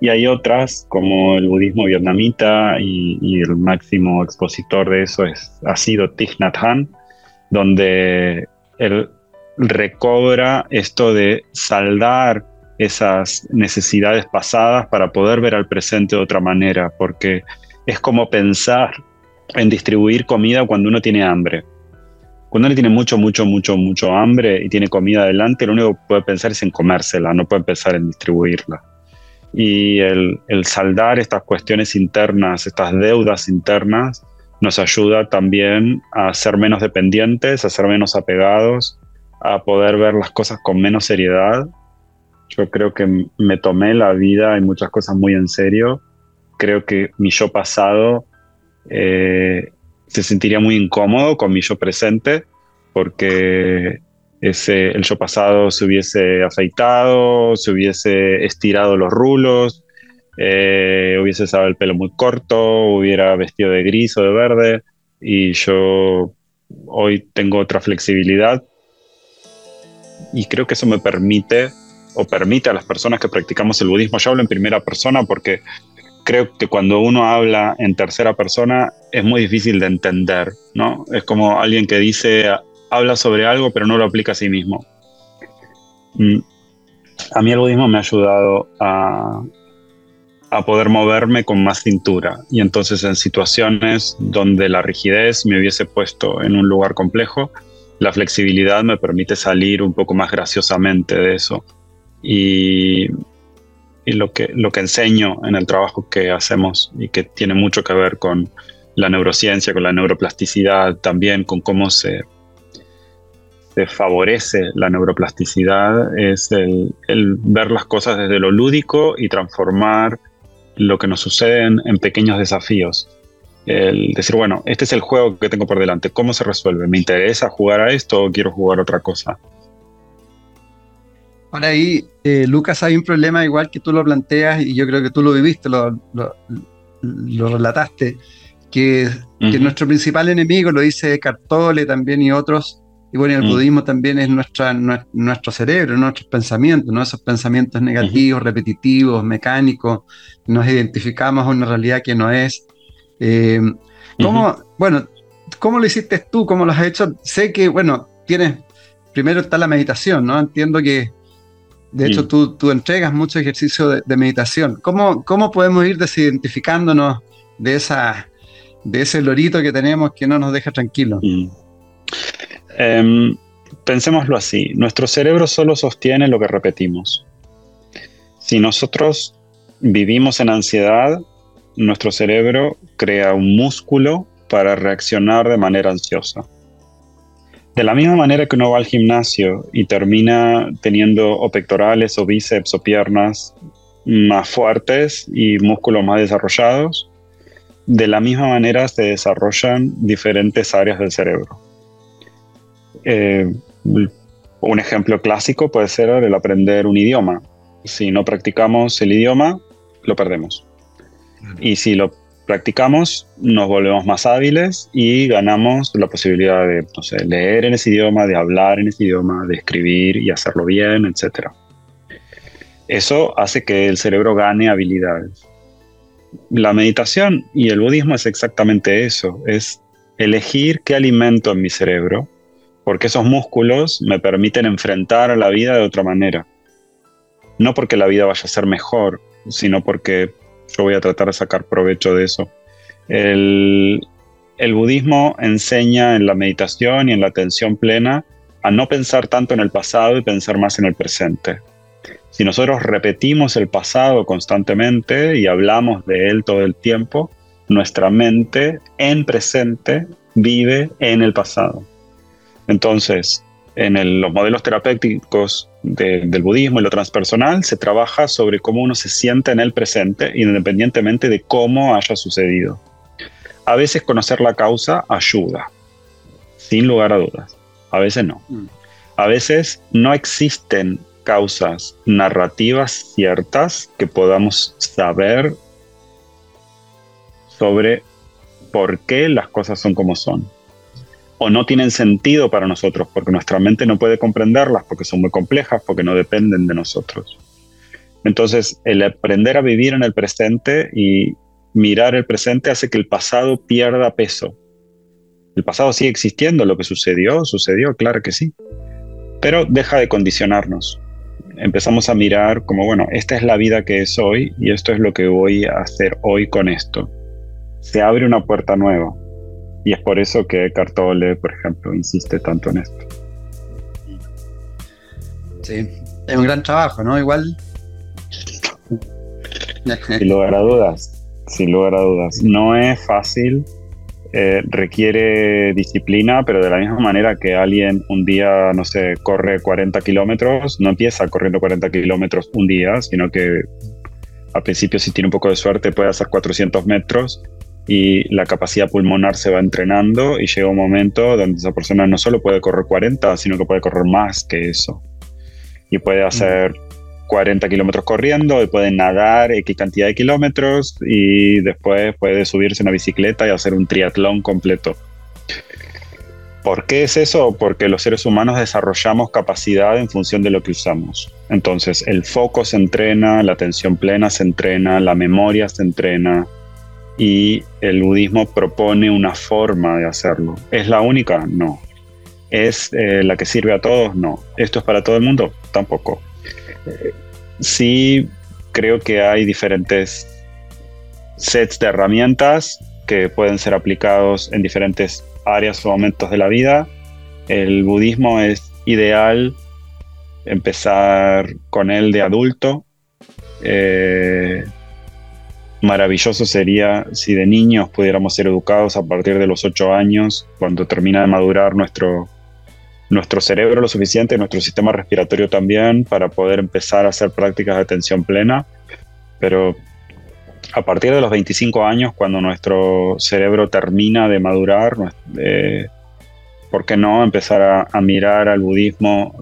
C: Y hay otras, como el budismo vietnamita, y, el máximo expositor de eso es, ha sido Thich Nhat Hanh, donde el, recobra esto de saldar esas necesidades pasadas para poder ver al presente de otra manera, porque es como pensar en distribuir comida cuando uno tiene hambre. Cuando uno tiene mucho, mucho, mucho, mucho hambre y tiene comida adelante, lo único que puede pensar es en comérsela, no puede pensar en distribuirla. Y el, el saldar estas cuestiones internas, estas deudas internas, nos ayuda también a ser menos dependientes, a ser menos apegados a poder ver las cosas con menos seriedad. Yo creo que me tomé la vida y muchas cosas muy en serio. Creo que mi yo pasado eh, se sentiría muy incómodo con mi yo presente porque ese, el yo pasado se hubiese afeitado, se hubiese estirado los rulos, eh, hubiese usado el pelo muy corto, hubiera vestido de gris o de verde y yo hoy tengo otra flexibilidad. Y creo que eso me permite o permite a las personas que practicamos el budismo, yo hablo en primera persona porque creo que cuando uno habla en tercera persona es muy difícil de entender, ¿no? Es como alguien que dice, habla sobre algo pero no lo aplica a sí mismo. Mm. A mí el budismo me ha ayudado a, a poder moverme con más cintura y entonces en situaciones donde la rigidez me hubiese puesto en un lugar complejo, la flexibilidad me permite salir un poco más graciosamente de eso. Y, lo, que, lo que enseño en el trabajo que hacemos y que tiene mucho que ver con la neurociencia, con la neuroplasticidad, también con cómo se, favorece la neuroplasticidad, es el, ver las cosas desde lo lúdico y transformar lo que nos sucede en pequeños desafíos el decir, bueno, este es el juego que tengo por delante, ¿cómo se resuelve? ¿Me interesa jugar a esto o quiero jugar otra cosa?
B: Ahora ahí, eh, Lucas, hay un problema igual que tú lo planteas y yo creo que tú lo viviste, lo, relataste, que, nuestro principal enemigo, lo dice Cartole también y otros, Y bueno, el mm. budismo también es nuestra, nuestro cerebro, nuestros pensamientos, ¿no? esos pensamientos negativos, repetitivos, mecánicos, nos identificamos a una realidad que no es. Eh, ¿Cómo, bueno, cómo lo hiciste tú? ¿Cómo lo has hecho? Sé que, bueno, tienes, primero está la meditación, ¿no? Entiendo que, de hecho, tú, tú entregas mucho ejercicio de, meditación. ¿Cómo, ¿Cómo podemos ir desidentificándonos de, esa, de ese lorito que tenemos que no nos deja tranquilos?
C: Em, pensémoslo así, nuestro cerebro solo sostiene lo que repetimos. Si nosotros vivimos en ansiedad, nuestro cerebro crea un músculo para reaccionar de manera ansiosa. De la misma manera que uno va al gimnasio y termina teniendo o pectorales o bíceps o piernas más fuertes y músculos más desarrollados, de la misma manera se desarrollan diferentes áreas del cerebro. Eh, un ejemplo clásico puede ser el aprender un idioma. Si no practicamos el idioma, lo perdemos. Y si lo practicamos, nos volvemos más hábiles y ganamos la posibilidad de leer en ese idioma, de hablar en ese idioma, de escribir y hacerlo bien, etc. Eso hace que el cerebro gane habilidades. La meditación y el budismo es exactamente eso, es elegir qué alimento en mi cerebro, porque esos músculos me permiten enfrentar a la vida de otra manera. No porque la vida vaya a ser mejor, sino porque yo voy a tratar de sacar provecho de eso. El, budismo enseña en la meditación y en la atención plena a no pensar tanto en el pasado y pensar más en el presente. Si nosotros repetimos el pasado constantemente y hablamos de él todo el tiempo, nuestra mente en presente vive en el pasado. Entonces, en los modelos terapéuticos del budismo y lo transpersonal se trabaja sobre cómo uno se siente en el presente, independientemente de cómo haya sucedido. A veces conocer la causa ayuda, sin lugar a dudas. A veces no. Mm. A veces no existen causas narrativas ciertas que podamos saber sobre por qué las cosas son como son o no tienen sentido para nosotros, porque nuestra mente no puede comprenderlas, porque son muy complejas, porque no dependen de nosotros. Entonces, el aprender a vivir en el presente y mirar el presente hace que el pasado pierda peso. El pasado sigue existiendo, lo que sucedió, sucedió, claro que sí, pero deja de condicionarnos. Empezamos a mirar como, bueno, esta es la vida que es hoy y esto es lo que voy a hacer hoy con esto. Se abre una puerta nueva y es por eso que Cartole, por ejemplo, insiste tanto en esto.
B: Sí, es un gran trabajo, ¿no? Igual.
C: sin lugar a dudas, sin lugar a dudas. No es fácil, eh, requiere disciplina, pero de la misma manera que alguien un día, no sé, corre 40 kilómetros, no empieza corriendo 40 kilómetros un día, sino que al principio si tiene un poco de suerte puede hacer 400 metros y la capacidad pulmonar se va entrenando y llega un momento donde esa persona no solo puede correr 40, sino que puede correr más que eso. Y puede hacer 40 kilómetros corriendo y puede nadar X cantidad de kilómetros y después puede subirse a una bicicleta y hacer un triatlón completo. ¿Por qué es eso? Porque los seres humanos desarrollamos capacidad en función de lo que usamos. Entonces, el foco se entrena, la atención plena se entrena, la memoria se entrena, y el budismo propone una forma de hacerlo. ¿Es la única? No. ¿Es eh, la que sirve a todos? No. ¿Esto es para todo el mundo? Tampoco. Eh, sí creo que hay diferentes sets de herramientas que pueden ser aplicados en diferentes áreas o momentos de la vida. El budismo es ideal empezar con él de adulto. Eh, maravilloso sería si de niños pudiéramos ser educados a partir de los 8 años, cuando termina de madurar nuestro, nuestro cerebro lo suficiente, nuestro sistema respiratorio también, para poder empezar a hacer prácticas de atención plena. Pero a partir de los 25 años, cuando nuestro cerebro termina de madurar, eh, ¿por qué no empezar a, mirar al budismo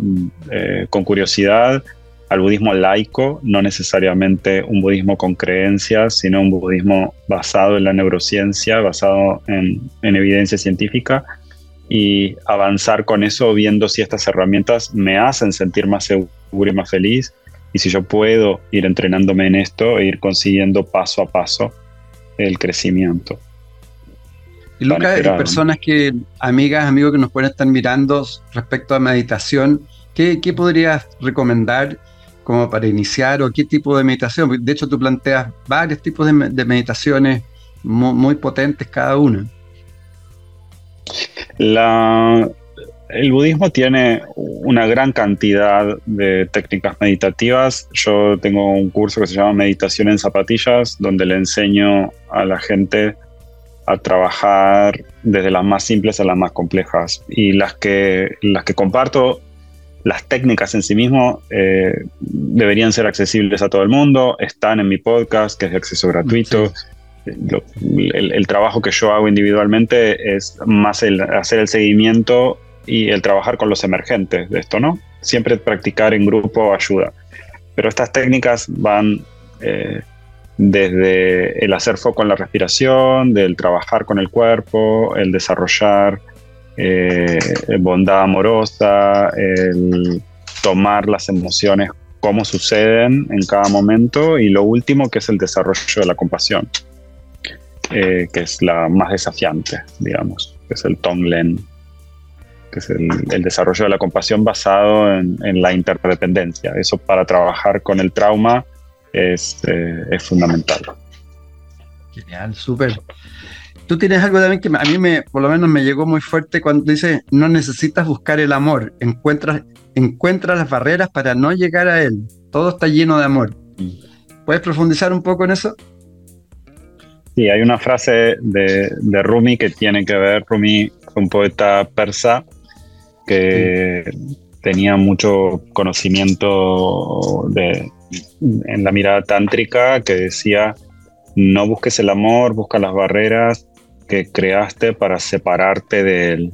C: eh, con curiosidad? Al budismo laico, no necesariamente un budismo con creencias, sino un budismo basado en la neurociencia, basado en, evidencia científica, y avanzar con eso viendo si estas herramientas me hacen sentir más seguro y más feliz y si yo puedo ir entrenándome en esto e ir consiguiendo paso a paso el crecimiento.
B: Y Lucas, hay personas que, amigas, amigos que nos pueden estar mirando respecto a meditación, ¿qué, qué podrías recomendar como para iniciar o qué tipo de meditación? De hecho, tú planteas varios tipos de, meditaciones muy, potentes cada una.
C: El budismo tiene una gran cantidad de técnicas meditativas. Yo tengo un curso que se llama Meditación en Zapatillas, donde le enseño a la gente a trabajar desde las más simples a las más complejas. Y las que, las que comparto, las técnicas en sí mismo, eh, deberían ser accesibles a todo el mundo, están en mi podcast, que es de acceso gratuito. el, el, trabajo que yo hago individualmente es más el hacer el seguimiento y el trabajar con los emergentes de esto, ¿no? Siempre practicar en grupo ayuda. Pero estas técnicas van eh, desde el hacer foco en la respiración, del trabajar con el cuerpo, el desarrollar eh, bondad amorosa, el tomar las emociones como suceden en cada momento y lo último que es el desarrollo de la compasión, eh, que es la más desafiante, digamos, que es el Tonglen, que es el, desarrollo de la compasión basado en, la interdependencia. Eso para trabajar con el trauma es, eh, es fundamental.
B: Genial, súper. Tú tienes algo también que a mí me, por lo menos me llegó muy fuerte cuando dice, no necesitas buscar el amor, encuentras, encuentras las barreras para no llegar a él. Todo está lleno de amor. ¿Puedes profundizar un poco en eso?
C: Sí, hay una frase de, de Rumi que tiene que ver, Rumi un poeta persa que tenía mucho conocimiento de, en la mirada tántrica que decía, no busques el amor, busca las barreras que creaste para separarte de él.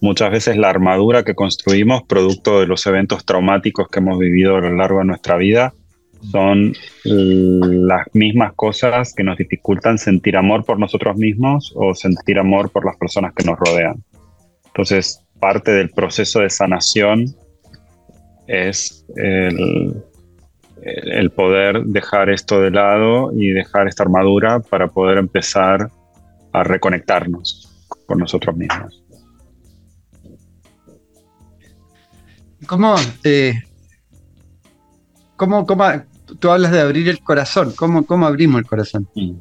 C: Muchas veces la armadura que construimos, producto de los eventos traumáticos que hemos vivido a lo largo de nuestra vida, son las mismas cosas que nos dificultan sentir amor por nosotros mismos o sentir amor por las personas que nos rodean. Entonces, parte del proceso de sanación es el, poder dejar esto de lado y dejar esta armadura para poder empezar a reconectarnos con nosotros mismos.
B: ¿Cómo, eh, cómo, cómo, tú hablas de abrir el corazón? ¿Cómo, cómo abrimos el corazón? Mm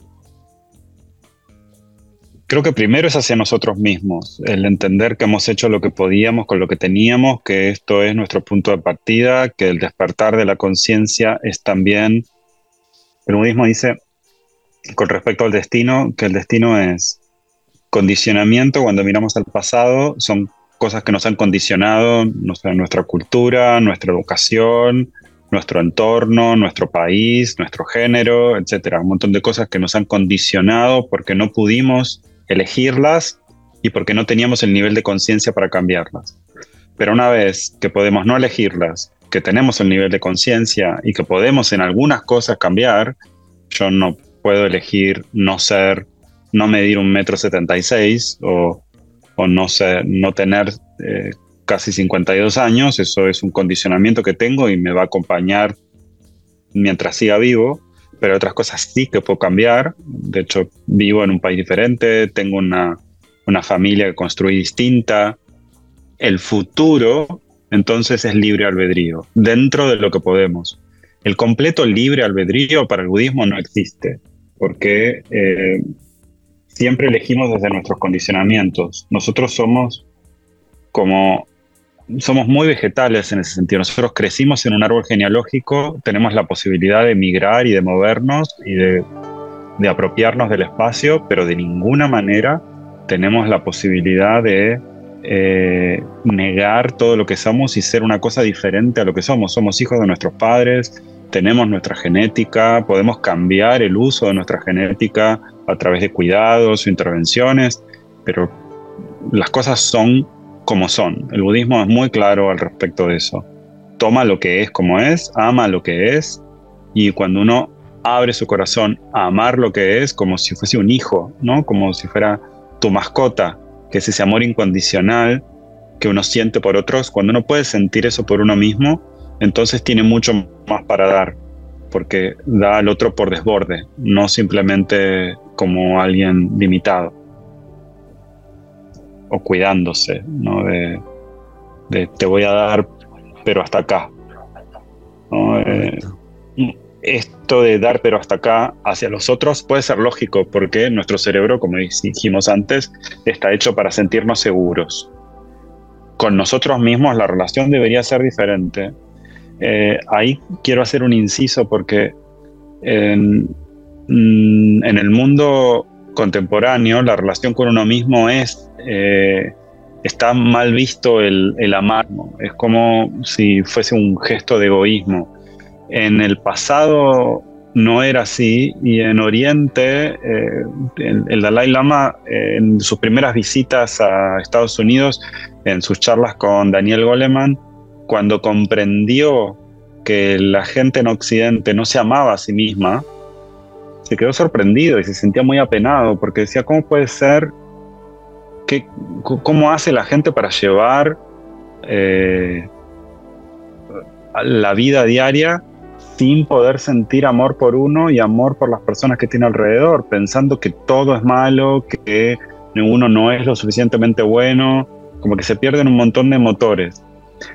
C: creo que primero es hacia nosotros mismos, el entender que hemos hecho lo que podíamos con lo que teníamos, que esto es nuestro punto de partida, que el despertar de la conciencia es también, el budismo dice, con respecto al destino, que el destino es condicionamiento, cuando miramos al pasado, son cosas que nos han condicionado, nuestra cultura, nuestra educación, nuestro entorno, nuestro país, nuestro género, etcétera, un montón de cosas que nos han condicionado porque no pudimos elegirlas y porque no teníamos el nivel de conciencia para cambiarlas. Pero una vez que podemos no elegirlas, que tenemos el nivel de conciencia y que podemos en algunas cosas cambiar, yo no puedo elegir no ser, no medir un metro setenta y seis o, no, ser, no tener eh, casi 52 años, eso es un condicionamiento que tengo y me va a acompañar mientras siga vivo pero otras cosas sí que puedo cambiar. De hecho, vivo en un país diferente, tengo una, familia que construí distinta. El futuro, entonces, es libre albedrío, dentro de lo que podemos. El completo libre albedrío para el budismo no existe, porque eh, siempre elegimos desde nuestros condicionamientos. Nosotros somos como somos muy vegetales en ese sentido. Nosotros crecimos en un árbol genealógico, tenemos la posibilidad de migrar y de movernos y de, apropiarnos del espacio, pero de ninguna manera tenemos la posibilidad de eh, negar todo lo que somos y ser una cosa diferente a lo que somos. Somos hijos de nuestros padres, tenemos nuestra genética, podemos cambiar el uso de nuestra genética a través de cuidados o intervenciones, pero las cosas son como son. El budismo es muy claro al respecto de eso. Toma lo que es como es, ama lo que es, y cuando uno abre su corazón a amar lo que es, como si fuese un hijo, ¿no? Como si fuera tu mascota, que es ese amor incondicional que uno siente por otros, cuando uno puede sentir eso por uno mismo, entonces tiene mucho más para dar, porque da al otro por desborde, no simplemente como alguien limitado o cuidándose, ¿no? de, te voy a dar, pero hasta acá. Eh, esto de dar pero hasta acá hacia los otros puede ser lógico porque nuestro cerebro, como dijimos antes, está hecho para sentirnos seguros. Con nosotros mismos la relación debería ser diferente. Eh, ahí quiero hacer un inciso porque en, mm, el mundo contemporáneo la relación con uno mismo es... Eh, está mal visto el, el amar, es como si fuese un gesto de egoísmo. En el pasado no era así y en Oriente eh, el, Dalai Lama en sus primeras visitas a Estados Unidos, en sus charlas con Daniel Goleman, cuando comprendió que la gente en Occidente no se amaba a sí misma, se quedó sorprendido y se sentía muy apenado porque decía, ¿cómo puede ser? que ¿Cómo hace la gente para llevar eh, la vida diaria sin poder sentir amor por uno y amor por las personas que tiene alrededor, pensando que todo es malo, que uno no es lo suficientemente bueno, como que se pierden un montón de motores.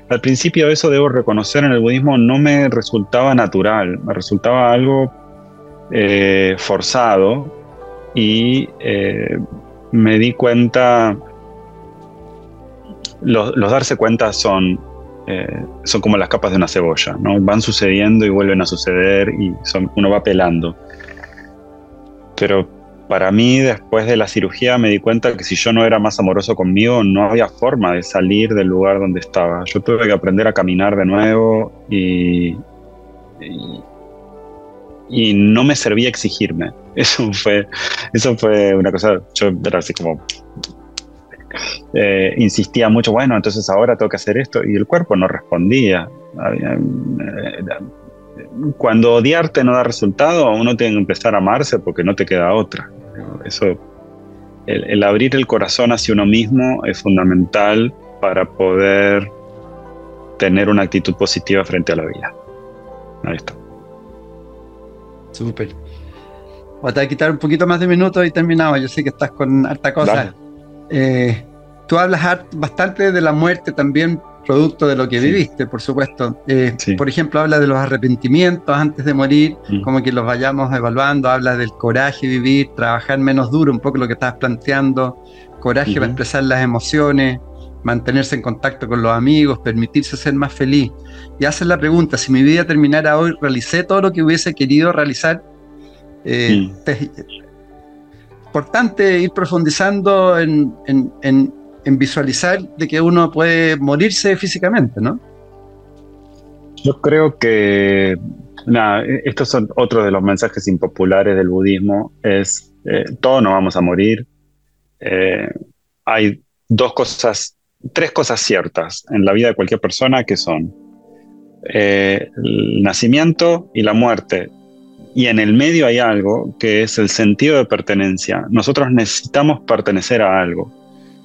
C: Al principio eso debo reconocer en el budismo no me resultaba natural, me resultaba algo eh, forzado y eh, me di cuenta, los, darse cuenta son eh, son como las capas de una cebolla, ¿no? Van sucediendo y vuelven a suceder y uno va pelando. Pero para mí, después de la cirugía, me di cuenta que si yo no era más amoroso conmigo, no había forma de salir del lugar donde estaba. Yo tuve que aprender a caminar de nuevo y, y, no me servía exigirme. Eso fue, eso fue una cosa, yo era así como, eh, insistía mucho, bueno, entonces ahora tengo que hacer esto, y el cuerpo no respondía. Eh, cuando odiarte no da resultado, uno tiene que empezar a amarse porque no te queda otra. Eso, el, abrir el corazón hacia uno mismo es fundamental para poder tener una actitud positiva frente a la vida. Ahí está.
B: Súper. Voy a quitar un poquito más de minutos y terminamos. Yo sé que estás con harta cosa. Eh, tú hablas bastante de la muerte también, producto de lo que viviste, por supuesto. Eh, por ejemplo, habla de los arrepentimientos antes de morir, mm. como que los vayamos evaluando, habla del coraje vivir, trabajar menos duro, un poco lo que estabas planteando, coraje para expresar las emociones, mantenerse en contacto con los amigos, permitirse ser más feliz. Y haces la pregunta, si mi vida terminara hoy, ¿realicé todo lo que hubiese querido realizar? Eh, mm importante ir profundizando en, visualizar de que uno puede morirse físicamente, ¿no?
C: Yo creo que, nada, estos son otros de los mensajes impopulares del budismo, es eh, todos vamos a morir. Eh, hay dos cosas, tres cosas ciertas en la vida de cualquier persona que son eh, el nacimiento y la muerte y en el medio hay algo que es el sentido de pertenencia. Nosotros necesitamos pertenecer a algo,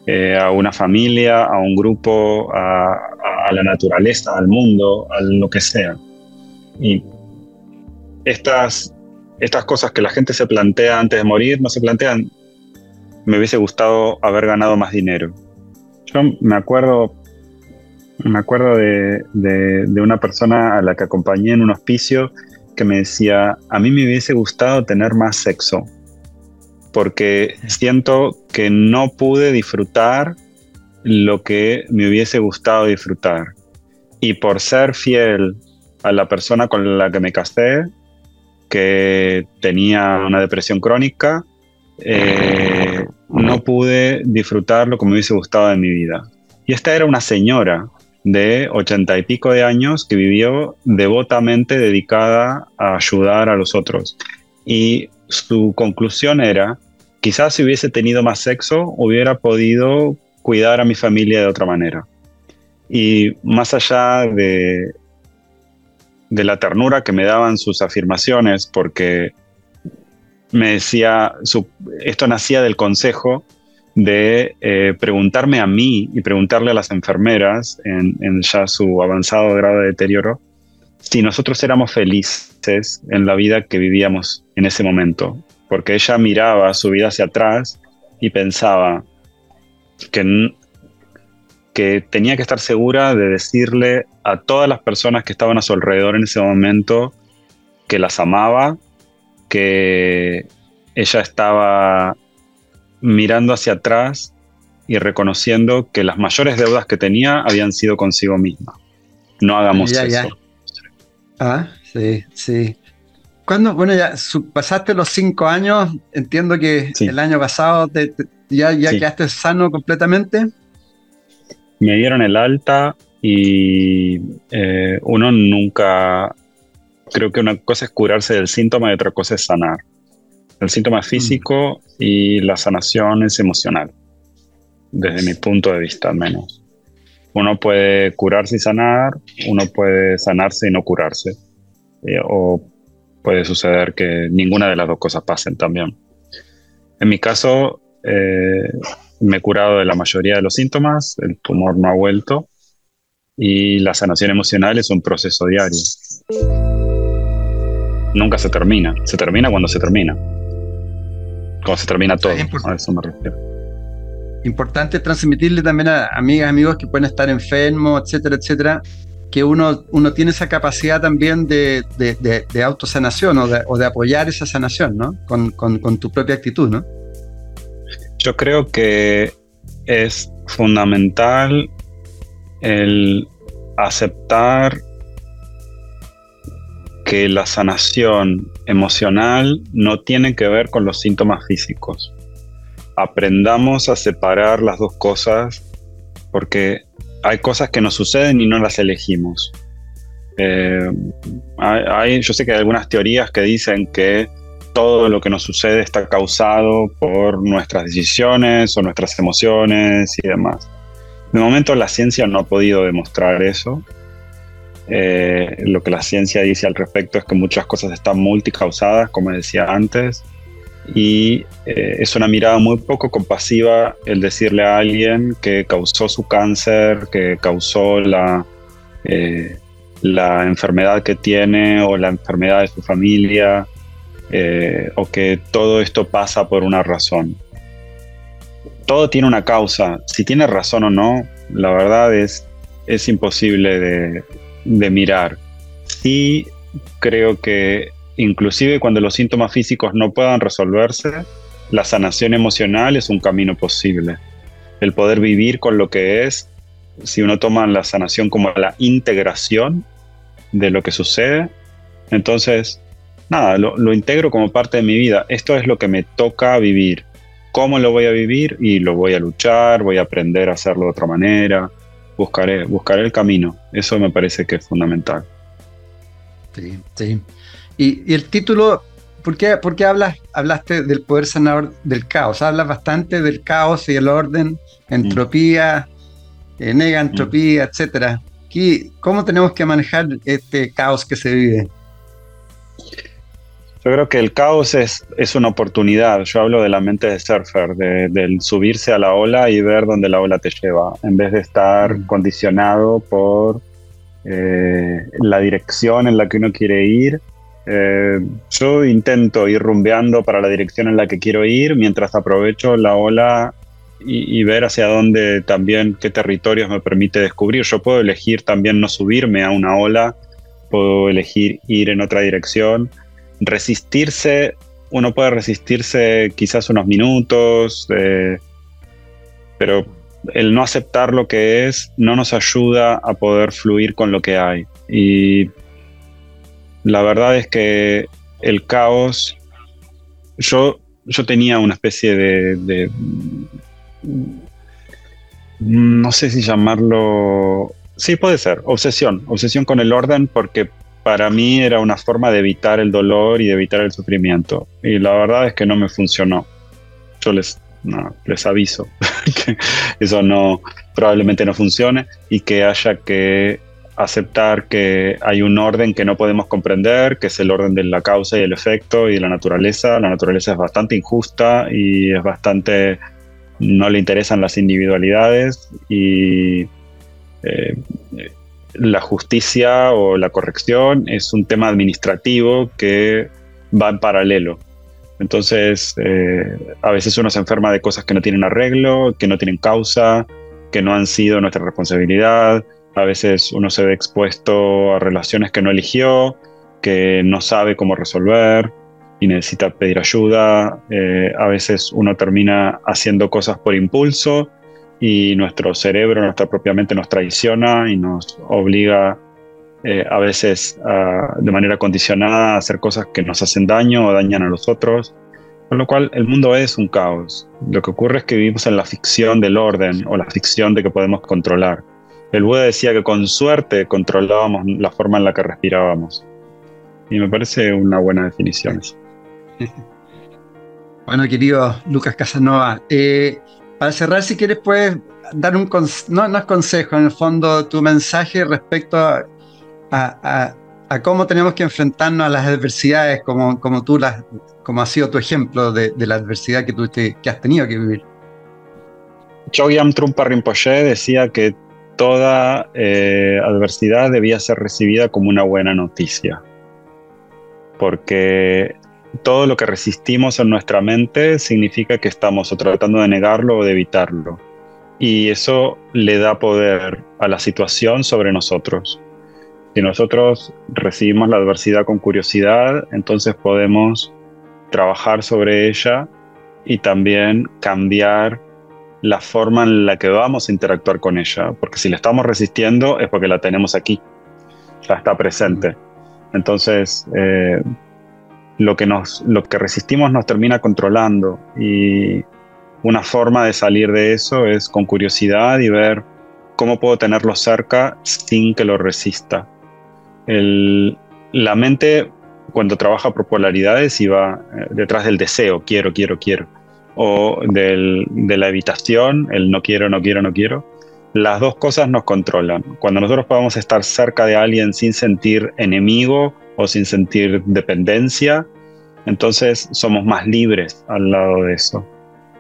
C: eh, a una familia, a un grupo, a, la naturaleza, al mundo, a lo que sea. Y estas, estas cosas que la gente se plantea antes de morir, no se plantean, me hubiese gustado haber ganado más dinero. Yo me acuerdo, me acuerdo de, de una persona a la que acompañé en un hospicio que me decía, a mí me hubiese gustado tener más sexo, porque siento que no pude disfrutar lo que me hubiese gustado disfrutar. Y por ser fiel a la persona con la que me casé, que tenía una depresión crónica, eh, no pude disfrutar lo que me hubiese gustado de mi vida. Y esta era una señora de ochenta y pico de años que vivió devotamente dedicada a ayudar a los otros. Y su conclusión era, quizás si hubiese tenido más sexo, hubiera podido cuidar a mi familia de otra manera. Y más allá de, la ternura que me daban sus afirmaciones, porque me decía, esto nacía del consejo de eh, preguntarme a mí y preguntarle a las enfermeras en, en, ya su avanzado grado de deterioro si nosotros éramos felices en la vida que vivíamos en ese momento. Porque ella miraba su vida hacia atrás y pensaba que, que tenía que estar segura de decirle a todas las personas que estaban a su alrededor en ese momento que las amaba, que ella estaba mirando hacia atrás y reconociendo que las mayores deudas que tenía habían sido consigo misma. No hagamos eso.
B: Ah, sí, sí. Cuando, bueno, ya pasaste los cinco años, entiendo que el año pasado ya, ya quedaste sano completamente.
C: Me dieron el alta y eh, uno nunca, creo que una cosa es curarse del síntoma y otra cosa es sanar. El síntoma es físico y la sanación es emocional, desde mi punto de vista al menos. Uno puede curarse y sanar, uno puede sanarse y no curarse. Eh, o puede suceder que ninguna de las dos cosas pasen también. En mi caso, eh, me he curado de la mayoría de los síntomas, el tumor no ha vuelto y la sanación emocional es un proceso diario. Nunca se termina, se termina cuando se termina. Cuando se termina todo, a eso me refiero
B: importante transmitirle también a amigas, amigos que pueden estar enfermos, etcétera, etcétera, que uno, uno tiene esa capacidad también de, de, autosanación o, o de, apoyar esa sanación, ¿no? Con, con, tu propia actitud, ¿no?
C: Yo creo que es fundamental el aceptar que la sanación emocional no tiene que ver con los síntomas físicos aprendamos a separar las dos cosas porque hay cosas que nos suceden y no las elegimos. Eh, hay, yo sé que hay algunas teorías que dicen que todo lo que nos sucede está causado por nuestras decisiones o nuestras emociones y demás. De momento la ciencia no ha podido demostrar eso. Eh, lo que la ciencia dice al respecto es que muchas cosas están multicausadas, como decía antes, y eh, es una mirada muy poco compasiva el decirle a alguien que causó su cáncer, que causó la, eh, la enfermedad que tiene o la enfermedad de su familia, eh, o que todo esto pasa por una razón. Todo tiene una causa. Si tiene razón o no, la verdad es, es imposible de, de mirar. Sí creo que inclusive cuando los síntomas físicos no puedan resolverse, la sanación emocional es un camino posible. El poder vivir con lo que es, si uno toma la sanación como la integración de lo que sucede, entonces, nada, lo, integro como parte de mi vida. Esto es lo que me toca vivir. ¿Cómo lo voy a vivir? Y lo voy a luchar, voy a aprender a hacerlo de otra manera, buscaré, buscaré el camino. Eso me parece que es fundamental.
B: Sí, sí. Y, el título, ¿por qué, hablas, hablaste del poder sanador del caos? Hablas bastante del caos y el orden, entropía, eh, negantropía, etcétera. ¿Cómo tenemos que manejar este caos que se vive?
C: Yo creo que el caos es, es una oportunidad. Yo hablo de la mente de surfer, de, del subirse a la ola y ver dónde la ola te lleva, en vez de estar mm. condicionado por eh, la dirección en la que uno quiere ir eh, yo intento ir rumbeando para la dirección en la que quiero ir mientras aprovecho la ola y, ver hacia dónde también, qué territorios me permite descubrir. Yo puedo elegir también no subirme a una ola, puedo elegir ir en otra dirección. Resistirse, uno puede resistirse quizás unos minutos, eh, pero el no aceptar lo que es no nos ayuda a poder fluir con lo que hay. Y la verdad es que el caos, yo, yo tenía una especie de, no sé si llamarlo, sí puede ser, obsesión, obsesión con el orden porque para mí era una forma de evitar el dolor y de evitar el sufrimiento. Y la verdad es que no me funcionó. Yo les, les aviso que eso no, probablemente no funcione y que haya que aceptar que hay un orden que no podemos comprender, que es el orden de la causa y el efecto y de la naturaleza. La naturaleza es bastante injusta y es bastante no le interesan las individualidades y eh, la justicia o la corrección es un tema administrativo que va en paralelo. Entonces, eh, a veces uno se enferma de cosas que no tienen arreglo, que no tienen causa, que no han sido nuestra responsabilidad. A veces uno se ve expuesto a relaciones que no eligió, que no sabe cómo resolver y necesita pedir ayuda. Eh, a veces uno termina haciendo cosas por impulso y nuestro cerebro, nuestra propia mente nos traiciona y nos obliga eh, a veces de manera condicionada a hacer cosas que nos hacen daño o dañan a los otros. Con lo cual el mundo es un caos. Lo que ocurre es que vivimos en la ficción del orden o la ficción de que podemos controlar. El Buda decía que con suerte controlábamos la forma en la que respirábamos. Y me parece una buena definición.
B: Bueno, querido Lucas Casanova, eh, para cerrar, si quieres, puedes dar un no, no es consejo, en el fondo, tu mensaje respecto a, cómo tenemos que enfrentarnos a las adversidades, como, como tú las, como ha sido tu ejemplo de, la adversidad que tú que has tenido que vivir.
C: Chogyam Trungpa Rinpoche decía que toda eh, adversidad debía ser recibida como una buena noticia porque todo lo que resistimos en nuestra mente significa que estamos tratando de negarlo o de evitarlo. Y eso le da poder a la situación sobre nosotros. Si nosotros recibimos la adversidad con curiosidad, entonces podemos trabajar sobre ella y también cambiar la forma en la que vamos a interactuar con ella. Porque si la estamos resistiendo es porque la tenemos aquí, ya está presente. Entonces, eh, lo, que nos, lo que resistimos nos termina controlando y una forma de salir de eso es con curiosidad y ver cómo puedo tenerlo cerca sin que lo resista. la mente cuando trabaja por polaridades y va eh, detrás del deseo, quiero, quiero, quiero, o de la evitación, el no quiero, no quiero, no quiero, las dos cosas nos controlan. Cuando nosotros podemos estar cerca de alguien sin sentir enemigo o sin sentir dependencia, entonces somos más libres al lado de eso.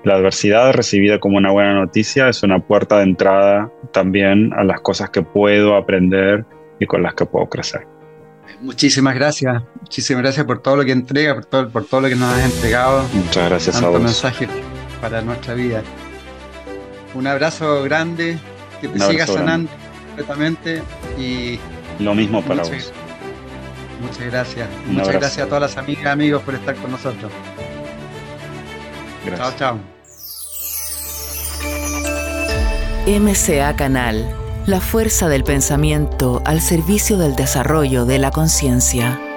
C: La adversidad recibida como una buena noticia es una puerta de entrada también a las cosas que puedo aprender y con las que puedo crecer.
B: Muchísimas gracias, muchísimas gracias por todo lo que entrega, por todo, por todo lo que nos has entregado.
C: Muchas gracias a vos.
B: mensaje para nuestra vida. Un abrazo grande, que te siga sanando completamente y...
C: Lo mismo para vos.
B: Muchas gracias. Muchas gracias a todas las amigas y amigos por estar con nosotros. Chao, chao.
A: MCA Canal, la fuerza del pensamiento al servicio del desarrollo de la conciencia.